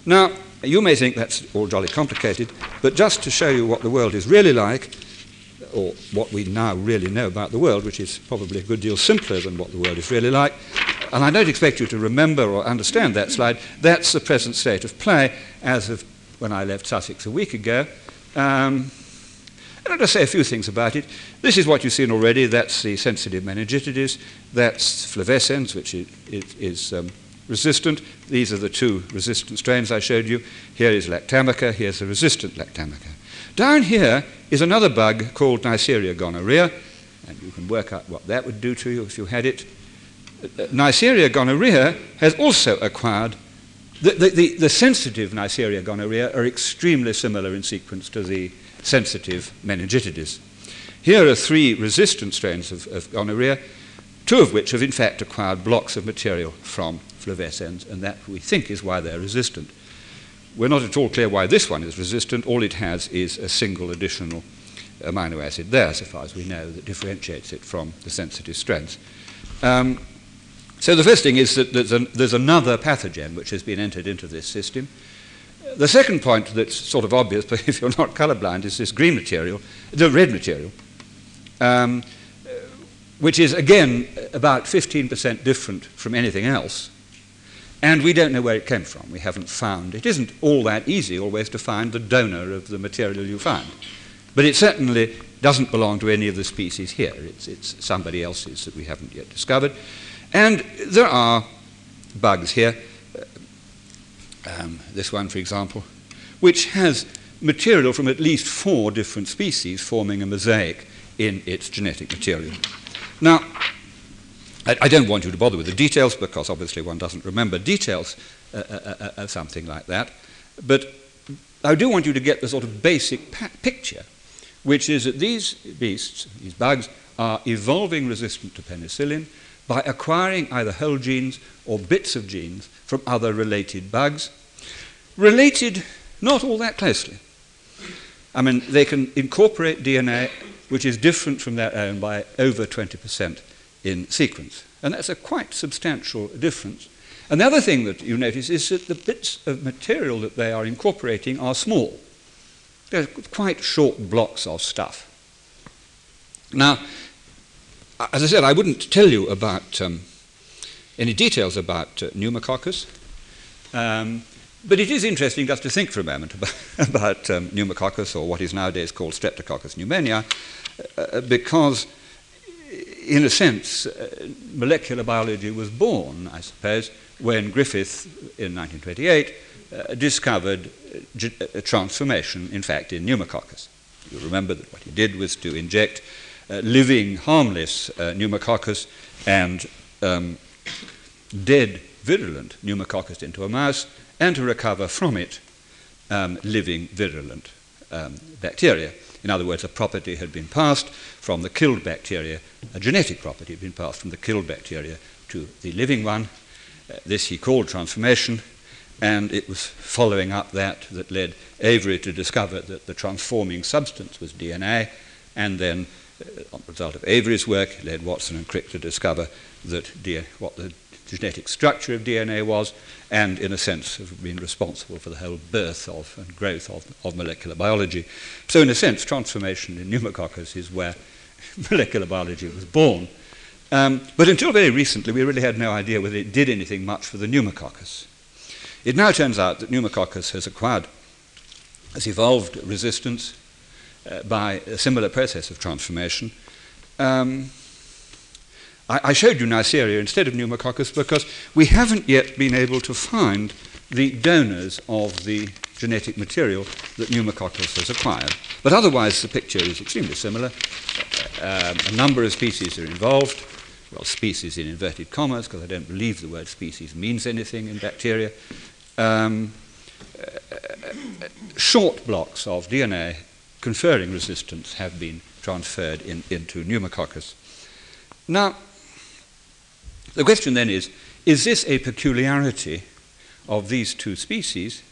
Speaker 3: Now, you may think that's all jolly complicated, but just to show you what the world is really like, or what we now really know about the world, which is probably a good deal simpler than what the world is really like. And I don't expect you to remember or understand that slide. That's the present state of play as of when I left Sussex a week ago. Um, and I'll just say a few things about it. This is what you've seen already. That's the sensitive meningitis. That's flavescens, which is, is um, resistant. These are the two resistant strains I showed you. Here is lactamica. Here's the resistant lactamica. Down here is another bug called Neisseria gonorrhea, and you can work out what that would do to you if you had it. Uh, Neisseria gonorrhea has also acquired, the, the, the, the sensitive Neisseria gonorrhea are extremely similar in sequence to the sensitive meningitidis. Here are three resistant strains of, of gonorrhea, two of which have in fact acquired blocks of material from flavescens, and that we think is why they're resistant. We're not at all clear why this one is resistant. All it has is a single additional amino acid there, so far as we know, that differentiates it from the sensitive strands. Um, so the first thing is that there's, an, there's, another pathogen which has been entered into this system. The second point that's sort of obvious, but if you're not colorblind, is this green material, the red material, um, which is again about 15% different from anything else. And we don't know where it came from. We haven't found. It isn't all that easy always to find the donor of the material you find. But it certainly doesn't belong to any of the species here. It's, it's somebody else's that we haven't yet discovered. And there are bugs here, um, this one, for example, which has material from at least four different species forming a mosaic in its genetic material. Now, I, don't want you to bother with the details because obviously one doesn't remember details uh, uh, uh, uh of something like that, but I do want you to get the sort of basic picture, which is that these beasts, these bugs, are evolving resistant to penicillin by acquiring either whole genes or bits of genes from other related bugs, related not all that closely. I mean, they can incorporate DNA which is different from their own by over 20% in sequence. And that's a quite substantial difference. And the other thing that you notice is that the bits of material that they are incorporating are small. They're quite short blocks of stuff. Now, as I said, I wouldn't tell you about um, any details about uh, pneumococcus, um, but it is interesting just to think for a moment about, about um, pneumococcus, or what is nowadays called streptococcus pneumoniae, uh, because, in a sense, uh, molecular biology was born, I suppose, when Griffith, in 1928, uh, discovered uh, transformation, in fact, in pneumococcus. You remember that what he did was to inject uh, living, harmless uh, pneumococcus and um, dead, virulent pneumococcus into a mouse and to recover from it um, living, virulent um, bacteria. In other words, a property had been passed from the killed bacteria, a genetic property had been passed from the killed bacteria to the living one. Uh, this he called transformation, and it was following up that that led Avery to discover that the transforming substance was DNA, and then uh, on the result of Avery's work, led Watson and Crick to discover that what the genetic structure of DNA was, and in a sense have been responsible for the whole birth of and growth of, of molecular biology. So, in a sense, transformation in pneumococcus is where molecular biology was born. Um, but until very recently, we really had no idea whether it did anything much for the pneumococcus. It now turns out that pneumococcus has acquired, has evolved resistance uh, by a similar process of transformation. Um, I, I, showed you Neisseria instead of pneumococcus because we haven't yet been able to find the donors of the genetic material that pneumococcus has acquired. But otherwise, the picture is extremely similar. Um, a number of species are involved. Well, species in inverted commas, because I don't believe the word species means anything in bacteria. Um, uh, short blocks of DNA conferring resistance have been transferred in, into pneumococcus. Now, the question then is is this a peculiarity of these two species,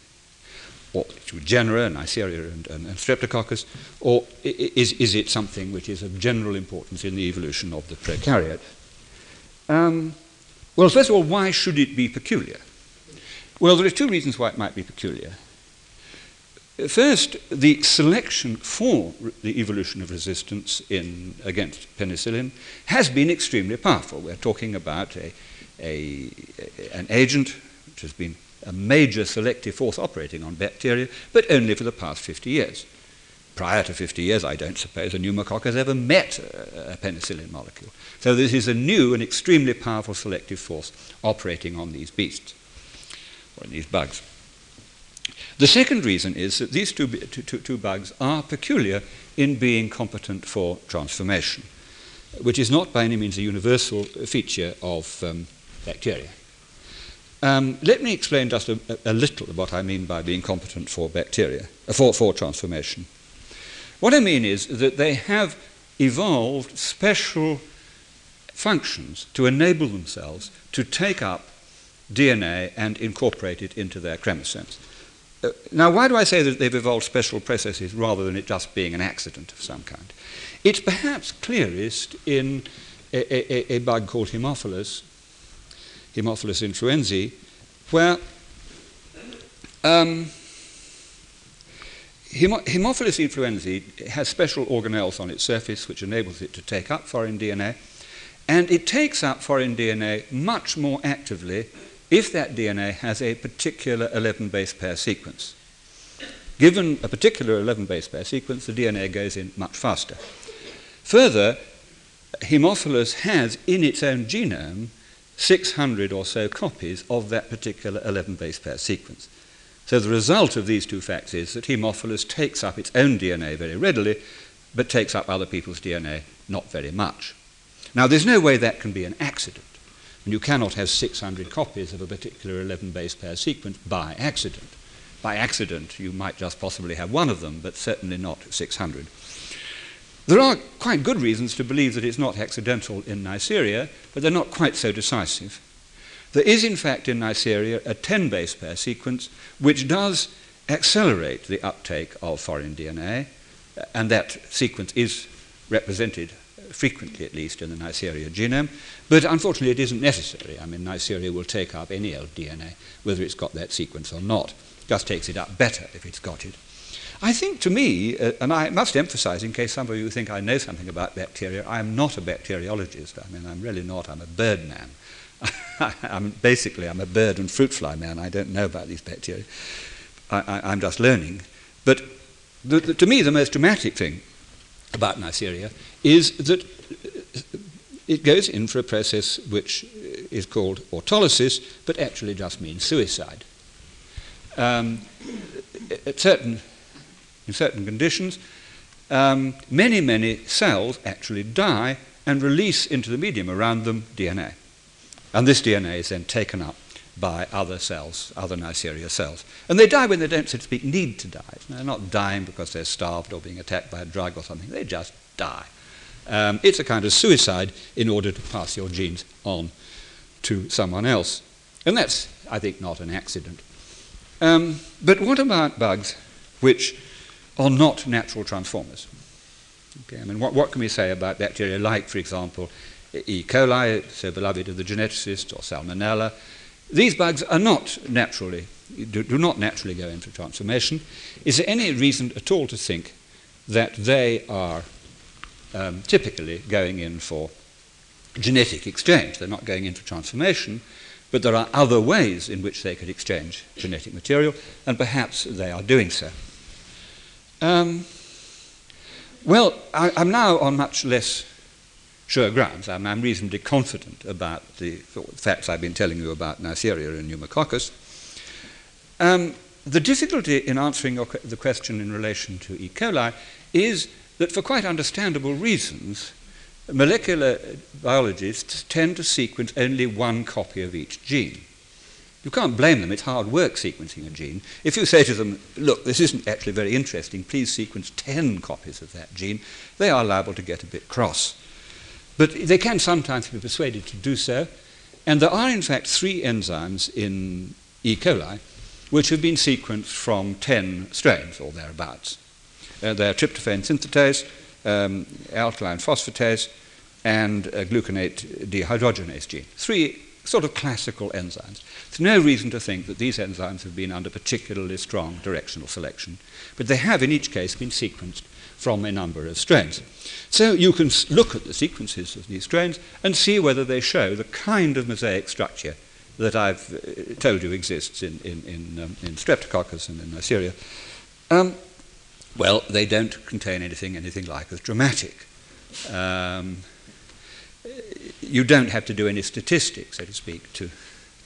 Speaker 3: or genera, Neisseria and, and, and Streptococcus, or is, is it something which is of general importance in the evolution of the prokaryote? Um, well, first of all, why should it be peculiar? Well, there are two reasons why it might be peculiar. First, the selection for the evolution of resistance in, against penicillin has been extremely powerful. We're talking about a, a, an agent which has been a major selective force operating on bacteria, but only for the past 50 years. Prior to 50 years, I don't suppose a pneumococcus ever met a, a penicillin molecule. So this is a new and extremely powerful selective force operating on these beasts, or these bugs. The second reason is that these two, two, two, bugs are peculiar in being competent for transformation, which is not by any means a universal feature of um, bacteria. Um, let me explain just a, a, little what I mean by being competent for bacteria, for, for transformation. What I mean is that they have evolved special functions to enable themselves to take up DNA and incorporate it into their chromosomes. Uh, now, why do I say that they've evolved special processes rather than it just being an accident of some kind? It's perhaps clearest in a, a, a bug called Haemophilus, Haemophilus influenzae, where um, Haemophilus influenzae has special organelles on its surface which enables it to take up foreign DNA, and it takes up foreign DNA much more actively if that DNA has a particular 11 base pair sequence. Given a particular 11 base pair sequence, the DNA goes in much faster. Further, Haemophilus has in its own genome 600 or so copies of that particular 11 base pair sequence. So the result of these two facts is that Haemophilus takes up its own DNA very readily, but takes up other people's DNA not very much. Now, there's no way that can be an accident. And you cannot have 600 copies of a particular 11 base pair sequence by accident. By accident, you might just possibly have one of them, but certainly not 600. There are quite good reasons to believe that it's not accidental in Neisseria, but they're not quite so decisive. There is, in fact, in Neisseria a 10 base pair sequence which does accelerate the uptake of foreign DNA, and that sequence is represented frequently, at least, in the Neisseria genome. But unfortunately, it isn't necessary. I mean, Neisseria will take up any old DNA, whether it's got that sequence or not. Just takes it up better if it's got it. I think to me, uh, and I must emphasize in case some of you think I know something about bacteria, I am not a bacteriologist. I mean, I'm really not. I'm a bird man. I'm basically I'm a bird and fruit fly man. I don't know about these bacteria. I, am just learning. But the, the, to me, the most dramatic thing about Neisseria is that it goes in for a process which is called autolysis, but actually just means suicide. Um, at certain, in certain conditions, um, many, many cells actually die and release into the medium around them DNA. And this DNA is then taken up by other cells, other Neisseria cells. And they die when they don't, so to speak, need to die. They're not dying because they're starved or being attacked by a drug or something. They just die. Um, it's a kind of suicide in order to pass your genes on to someone else. And that's, I think, not an accident. Um, but what about bugs which are not natural transformers? Okay, I mean, what, what can we say about bacteria like, for example, E. coli, so beloved of the geneticists, or Salmonella. These bugs are not naturally, do, do not naturally go into transformation. Is there any reason at all to think that they are um, typically going in for genetic exchange? They're not going into transformation, but there are other ways in which they could exchange genetic material, and perhaps they are doing so. Um, well, I, am now on much less sure grounds. I'm, I'm, reasonably confident about the facts I've been telling you about Neisseria and pneumococcus. Um, the difficulty in answering your, the question in relation to E. coli is that for quite understandable reasons, molecular biologists tend to sequence only one copy of each gene. You can't blame them, it's hard work sequencing a gene. If you say to them, look, this isn't actually very interesting, please sequence 10 copies of that gene, they are liable to get a bit cross. But they can sometimes be persuaded to do so. And there are, in fact, three enzymes in E. coli which have been sequenced from 10 strains or thereabouts. Uh, they're tryptophan synthetase, um, alkaline phosphatase, and uh, gluconate dehydrogenase gene. Three sort of classical enzymes. There's no reason to think that these enzymes have been under particularly strong directional selection, but they have in each case been sequenced from a number of strains. So you can look at the sequences of these strains and see whether they show the kind of mosaic structure that I've uh, told you exists in, in, in, um, in Streptococcus and in Neisseria. Um, well, they don't contain anything, anything like as dramatic. Um, you don't have to do any statistics, so to speak, to,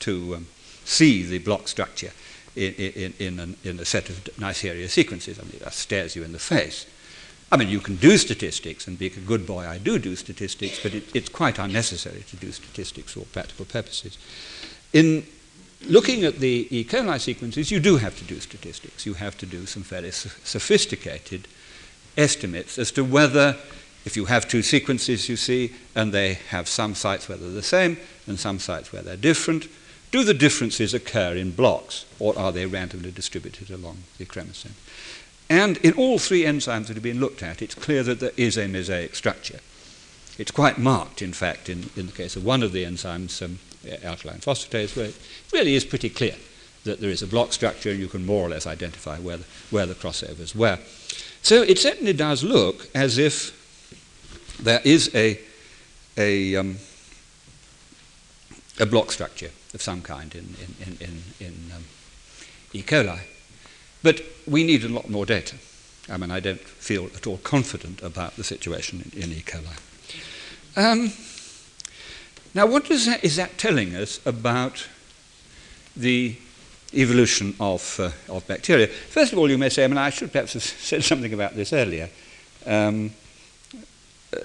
Speaker 3: to um, see the block structure in, in, in, an, in, a set of Neisseria sequences. I mean, that stares you in the face. I mean, you can do statistics and be a good boy. I do do statistics, but it, it's quite unnecessary to do statistics for practical purposes. In looking at the E. coli sequences, you do have to do statistics. You have to do some fairly sophisticated estimates as to whether, if you have two sequences, you see, and they have some sites where they're the same and some sites where they're different, Do the differences occur in blocks, or are they randomly distributed along the chromosome? And in all three enzymes that have been looked at, it's clear that there is a mosaic structure. It's quite marked, in fact, in, in the case of one of the enzymes, um, alkaline phosphatase, where it really is pretty clear that there is a block structure and you can more or less identify where the, where the crossovers were. So it certainly does look as if there is a, a, um, a block structure of some kind in, in, in, in um, E. coli. But we need a lot more data. I mean, I don't feel at all confident about the situation in, in E. coli. Um, now, what is that, is that telling us about the evolution of, uh, of bacteria? First of all, you may say, I mean, I should perhaps have said something about this earlier. Um, uh,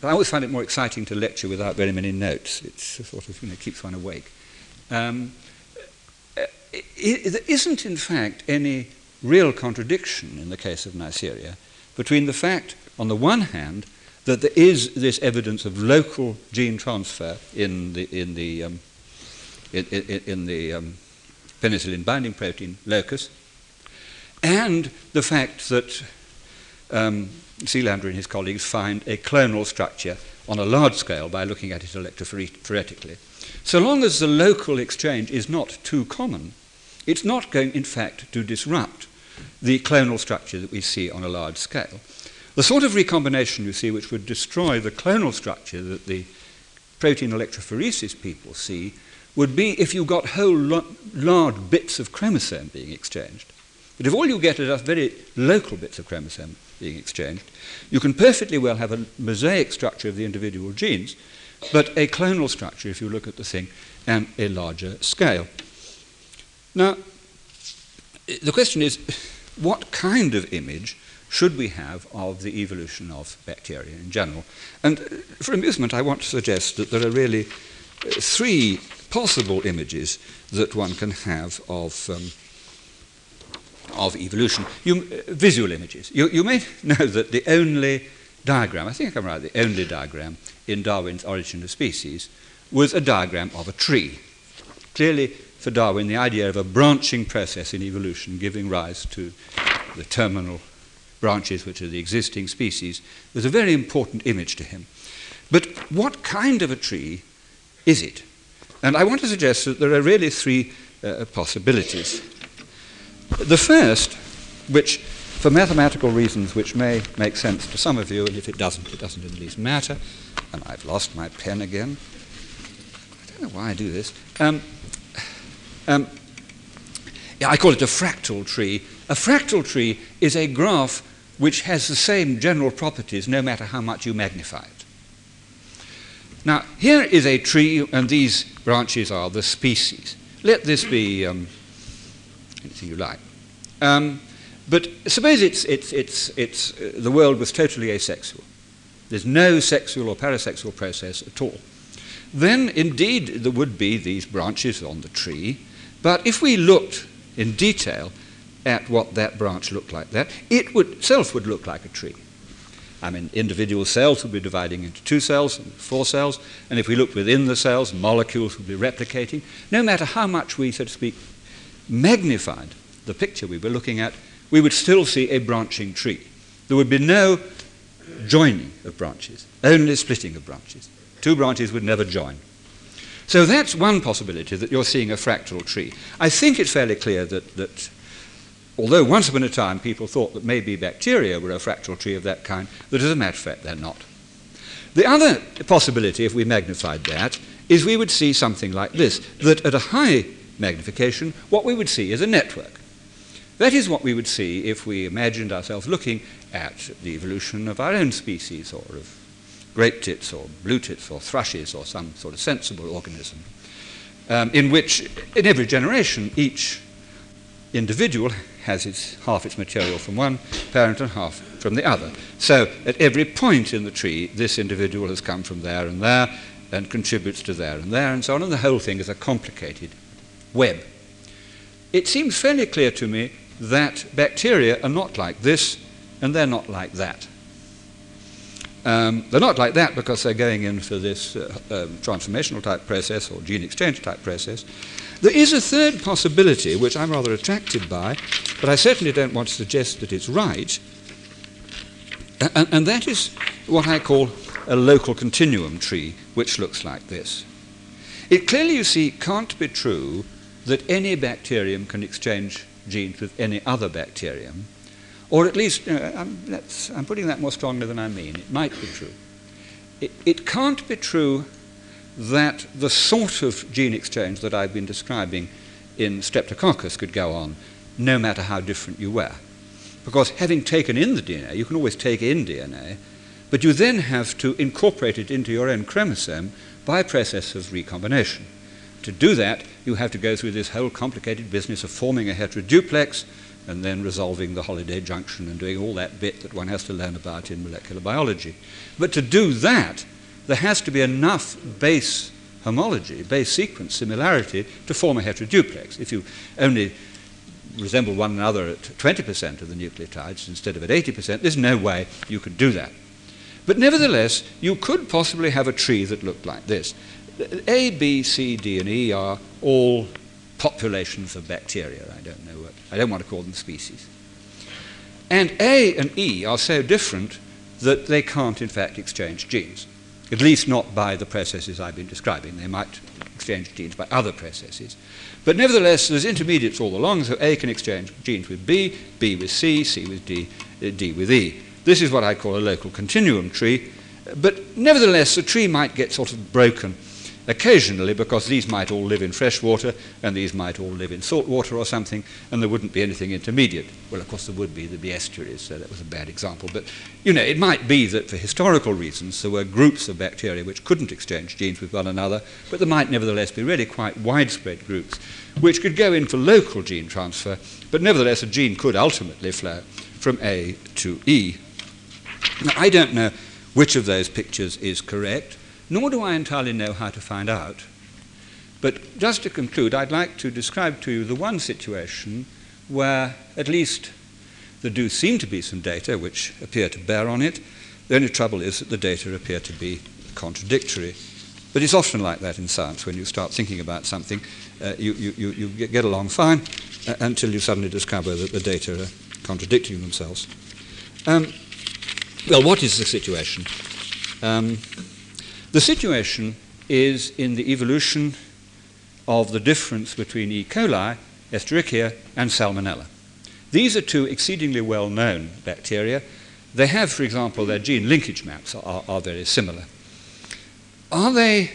Speaker 3: but I always find it more exciting to lecture without very many notes. It sort of you know, keeps one awake. Um, uh, isn't, in fact, any real contradiction in the case of Neisseria between the fact, on the one hand, that there is this evidence of local gene transfer in the, in the, um, in, in, in, the um, penicillin binding protein locus, and the fact that um, Selander and his colleagues find a clonal structure on a large scale by looking at it electrophoretically. So long as the local exchange is not too common, it's not going, in fact, to disrupt the clonal structure that we see on a large scale. The sort of recombination, you see, which would destroy the clonal structure that the protein electrophoresis people see, would be if you got whole large bits of chromosome being exchanged. But if all you get are very local bits of chromosome being exchanged, you can perfectly well have a mosaic structure of the individual genes, but a clonal structure if you look at the thing and a larger scale. Now, the question is what kind of image should we have of the evolution of bacteria in general. And for amusement, I want to suggest that there are really three possible images that one can have of, um, of evolution. You, uh, visual images. You, you may know that the only diagram, I think I'm right, the only diagram in Darwin's Origin of Species was a diagram of a tree. Clearly, for Darwin, the idea of a branching process in evolution giving rise to the terminal branches, which are the existing species, was a very important image to him. But what kind of a tree is it? And I want to suggest that there are really three uh, possibilities. The first, which for mathematical reasons which may make sense to some of you, and if it doesn't, it doesn't in the least matter, and I've lost my pen again. I don't know why I do this. Um, um, I call it a fractal tree. A fractal tree is a graph which has the same general properties no matter how much you magnify it. Now, here is a tree, and these branches are the species. Let this be um, anything you like. Um, but suppose it's, it's, it's, it's, uh, the world was totally asexual. There's no sexual or parasexual process at all. Then, indeed, there would be these branches on the tree. But if we looked in detail at what that branch looked like that, it would, itself would look like a tree. I mean, individual cells would be dividing into two cells and four cells, and if we looked within the cells, molecules would be replicating. No matter how much we, so to speak, magnified the picture we were looking at, we would still see a branching tree. There would be no joining of branches, only splitting of branches. Two branches would never join. So that's one possibility that you're seeing a fractal tree. I think it's fairly clear that, that although once upon a time people thought that maybe bacteria were a fractal tree of that kind, that as a matter of fact they're not. The other possibility, if we magnified that, is we would see something like this that at a high magnification, what we would see is a network. That is what we would see if we imagined ourselves looking at the evolution of our own species or of grape tits or blue tits or thrushes or some sort of sensible organism, um, in which, in every generation, each individual has its, half its material from one parent and half from the other. So at every point in the tree, this individual has come from there and there and contributes to there and there and so on, and the whole thing is a complicated web. It seems fairly clear to me that bacteria are not like this and they're not like that. Um, they're not like that because they're going in for this uh, um, transformational type process or gene exchange type process. there is a third possibility which I'm rather attracted by, but I certainly don't want to suggest that it's right, and, and that is what I call a local continuum tree, which looks like this. It clearly, you see, can't be true that any bacterium can exchange genes with any other bacterium, or at least, uh, I'm, I'm, putting that more strongly than I mean. It might be true. It, it can't be true that the sort of gene exchange that I've been describing in Streptococcus could go on, no matter how different you were. Because having taken in the DNA, you can always take in DNA, but you then have to incorporate it into your own chromosome by a process of recombination. To do that, you have to go through this whole complicated business of forming a heteroduplex and then resolving the Holliday junction and doing all that bit that one has to learn about in molecular biology. But to do that, there has to be enough base homology, base sequence similarity, to form a heteroduplex. If you only resemble one another at 20% of the nucleotides instead of at 80%, there's no way you could do that. But nevertheless, you could possibly have a tree that looked like this. A, B, C, D, and E are all populations of bacteria. I don't know what, I don't want to call them species. And A and E are so different that they can't, in fact, exchange genes, at least not by the processes I've been describing. They might exchange genes by other processes. But nevertheless, there's intermediates all along, so A can exchange genes with B, B with C, C with D, uh, D with E. This is what I call a local continuum tree, but nevertheless, the tree might get sort of broken occasionally because these might all live in fresh water and these might all live in salt water or something, and there wouldn't be anything intermediate. Well, of course, there would be, there'd be estuaries, so that was a bad example. But, you know, it might be that for historical reasons there were groups of bacteria which couldn't exchange genes with one another, but there might nevertheless be really quite widespread groups which could go in for local gene transfer, but nevertheless a gene could ultimately flow from A to E. Now, I don't know which of those pictures is correct nor do I entirely know how to find out. But just to conclude, I'd like to describe to you the one situation where at least there do seem to be some data which appear to bear on it. The only trouble is that the data appear to be contradictory. But it's often like that in science. When you start thinking about something, uh, you, you, you, get along fine uh, until you suddenly discover that the data are contradicting themselves. Um, well, what is the situation? Um, the situation is in the evolution of the difference between E. coli, Escherichia, and Salmonella. These are two exceedingly well known bacteria. They have, for example, their gene linkage maps are, are very similar. Are they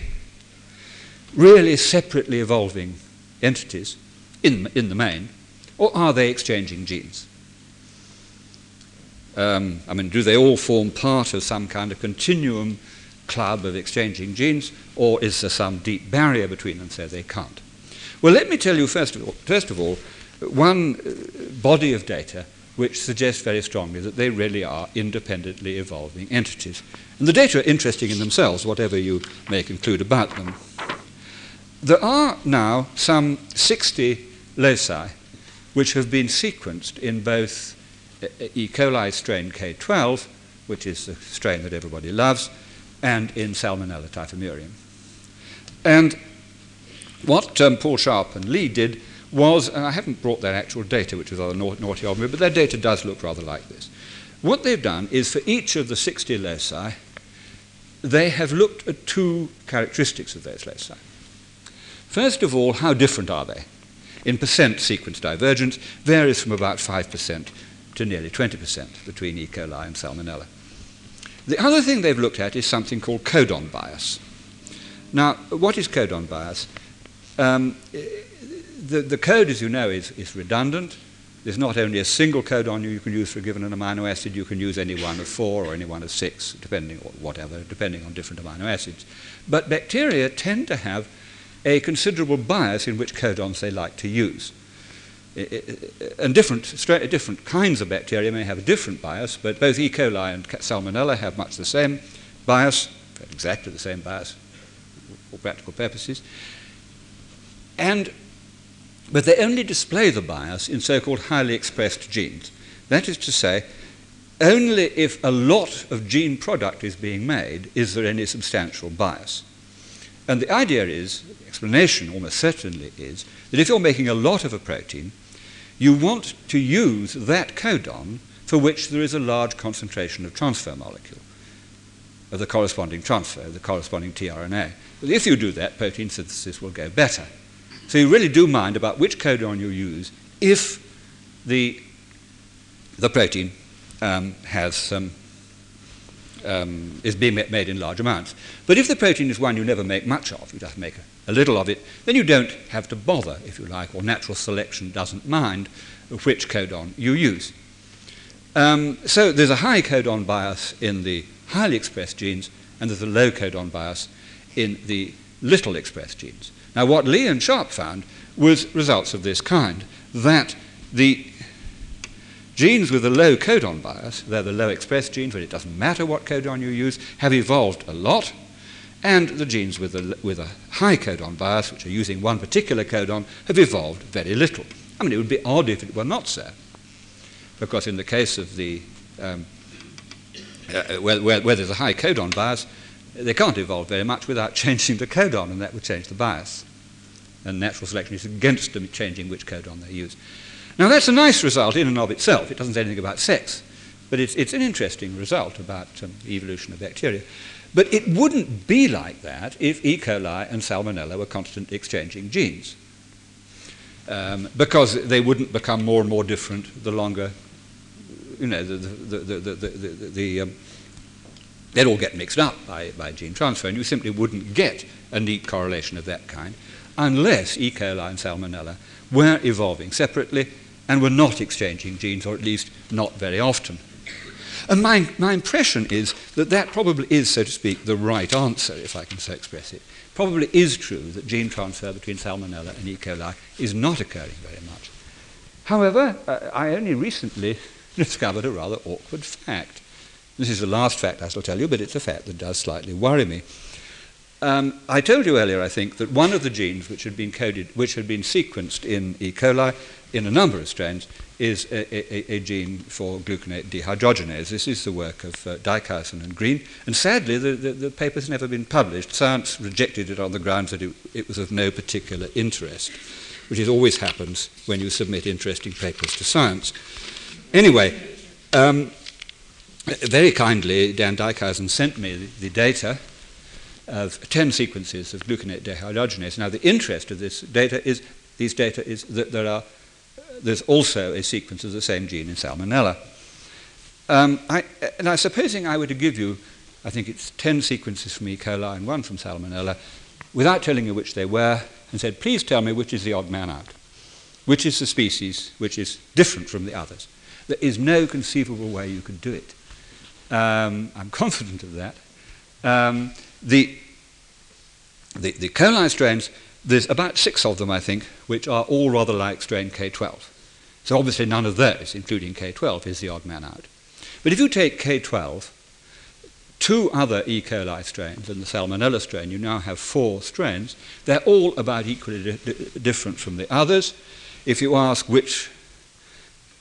Speaker 3: really separately evolving entities in, in the main, or are they exchanging genes? Um, I mean, do they all form part of some kind of continuum club of exchanging genes, or is there some deep barrier between them so they can't? Well, let me tell you first of all, first of all one uh, body of data which suggests very strongly that they really are independently evolving entities. And the data are interesting in themselves, whatever you may conclude about them. There are now some 60 loci which have been sequenced in both uh, E. coli strain K12, which is the strain that everybody loves, and in Salmonella typhimurium. And what um, Paul Sharp and Li did was, and I haven't brought their actual data, which was rather naughty of me, but their data does look rather like this. What they've done is for each of the 60 loci, they have looked at two characteristics of those loci. First of all, how different are they? In percent sequence divergence varies from about 5% to nearly 20% between E. coli and Salmonella. The other thing they've looked at is something called codon bias. Now, what is codon bias? Um, the, the code, as you know, is, is redundant. There's not only a single codon you can use for a given amino acid, you can use any one of four or any one of six, depending on whatever, depending on different amino acids. But bacteria tend to have a considerable bias in which codons they like to use and different, different kinds of bacteria may have a different bias, but both E. coli and Salmonella have much the same bias, exactly the same bias for practical purposes. And, but they only display the bias in so called highly expressed genes. That is to say, only if a lot of gene product is being made is there any substantial bias. And the idea is, the explanation almost certainly is, that if you're making a lot of a protein, you want to use that codon for which there is a large concentration of transfer molecule, of the corresponding transfer, the corresponding tRNA. But if you do that, protein synthesis will go better. So you really do mind about which codon you use if the, the protein um, has um, um, is being made in large amounts. But if the protein is one you never make much of, you just make a, a, little of it, then you don't have to bother, if you like, or natural selection doesn't mind which codon you use. Um, so there's a high codon bias in the highly expressed genes, and there's a low codon bias in the little expressed genes. Now, what Li and Sharp found was results of this kind that the Genes with a low codon bias, they're the low expressed genes, but it doesn't matter what codon you use, have evolved a lot. And the genes with a, with a high codon bias, which are using one particular codon, have evolved very little. I mean, it would be odd if it were not so. Because in the case of the, um, uh, where, where, where there's a high codon bias, they can't evolve very much without changing the codon, and that would change the bias. And natural selection is against them changing which codon they use. Now, that's a nice result in and of itself. It doesn't say anything about sex, but it's, it's an interesting result about um, the evolution of bacteria. But it wouldn't be like that if E. coli and Salmonella were constantly exchanging genes. Um, because they wouldn't become more and more different the longer, you know, the, the, the, the, the, the um, they'd all get mixed up by, by gene transfer, and you simply wouldn't get a neat correlation of that kind unless E. coli and Salmonella were evolving separately and were not exchanging genes, or at least not very often. And my, my impression is that that probably is, so to speak, the right answer, if I can so express it. Probably is true that gene transfer between Salmonella and E. coli is not occurring very much. However, uh, I only recently discovered a rather awkward fact. This is the last fact I shall tell you, but it's a fact that does slightly worry me. Um, I told you earlier, I think, that one of the genes which had been coded, which had been sequenced in E. coli in a number of strains, is a, a, a gene for gluconate dehydrogenase. This is the work of uh, and Green, and sadly, the, the, the paper's never been published. Science rejected it on the grounds that it, it was of no particular interest, which is always happens when you submit interesting papers to science. Anyway, um, very kindly, Dan Dykhuizen sent me the, the data of 10 sequences of gluconate dehydrogenase. Now, the interest of this data is, these data is that there are there's also a sequence of the same gene in Salmonella. Um, I, now, supposing I were to give you, I think it's 10 sequences from E. coli and one from Salmonella, without telling you which they were, and said, please tell me which is the odd man out, which is the species which is different from the others. There is no conceivable way you could do it. Um, I'm confident of that. Um, the, the, the coli strains, there's about six of them, I think, which are all rather like strain K12. So obviously none of those, including K12, is the odd man out. But if you take K12, two other E. coli strains and the Salmonella strain, you now have four strains. They're all about equally di- di- different from the others. If you ask which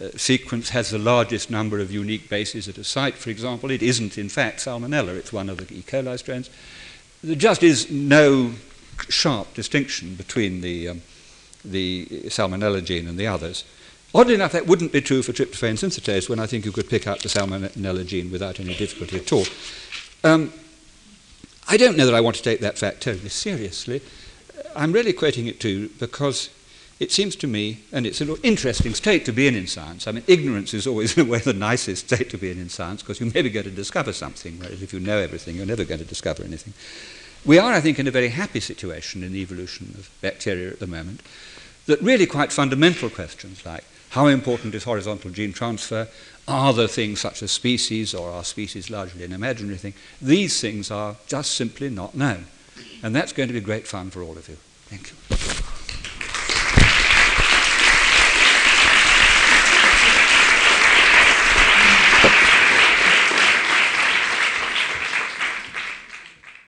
Speaker 3: uh, sequence has the largest number of unique bases at a site, for example, it isn't in fact Salmonella, it's one of the E. coli strains. There just is no sharp distinction between the, um, the Salmonella gene and the others. Oddly enough, that wouldn't be true for tryptophan synthetase when I think you could pick out the salmonella gene without any difficulty at all. Um, I don't know that I want to take that fact totally seriously. I'm really quoting it to you because it seems to me, and it's an interesting state to be in in science. I mean, ignorance is always, in a way, the nicest state to be in in science because you may be going to discover something, whereas if you know everything, you're never going to discover anything. We are, I think, in a very happy situation in the evolution of bacteria at the moment, that really quite fundamental questions like how important is horizontal gene transfer, are there things such as species, or are species largely an imaginary thing, these things are just simply not known. And that's going to be great fun for all of you. Thank you.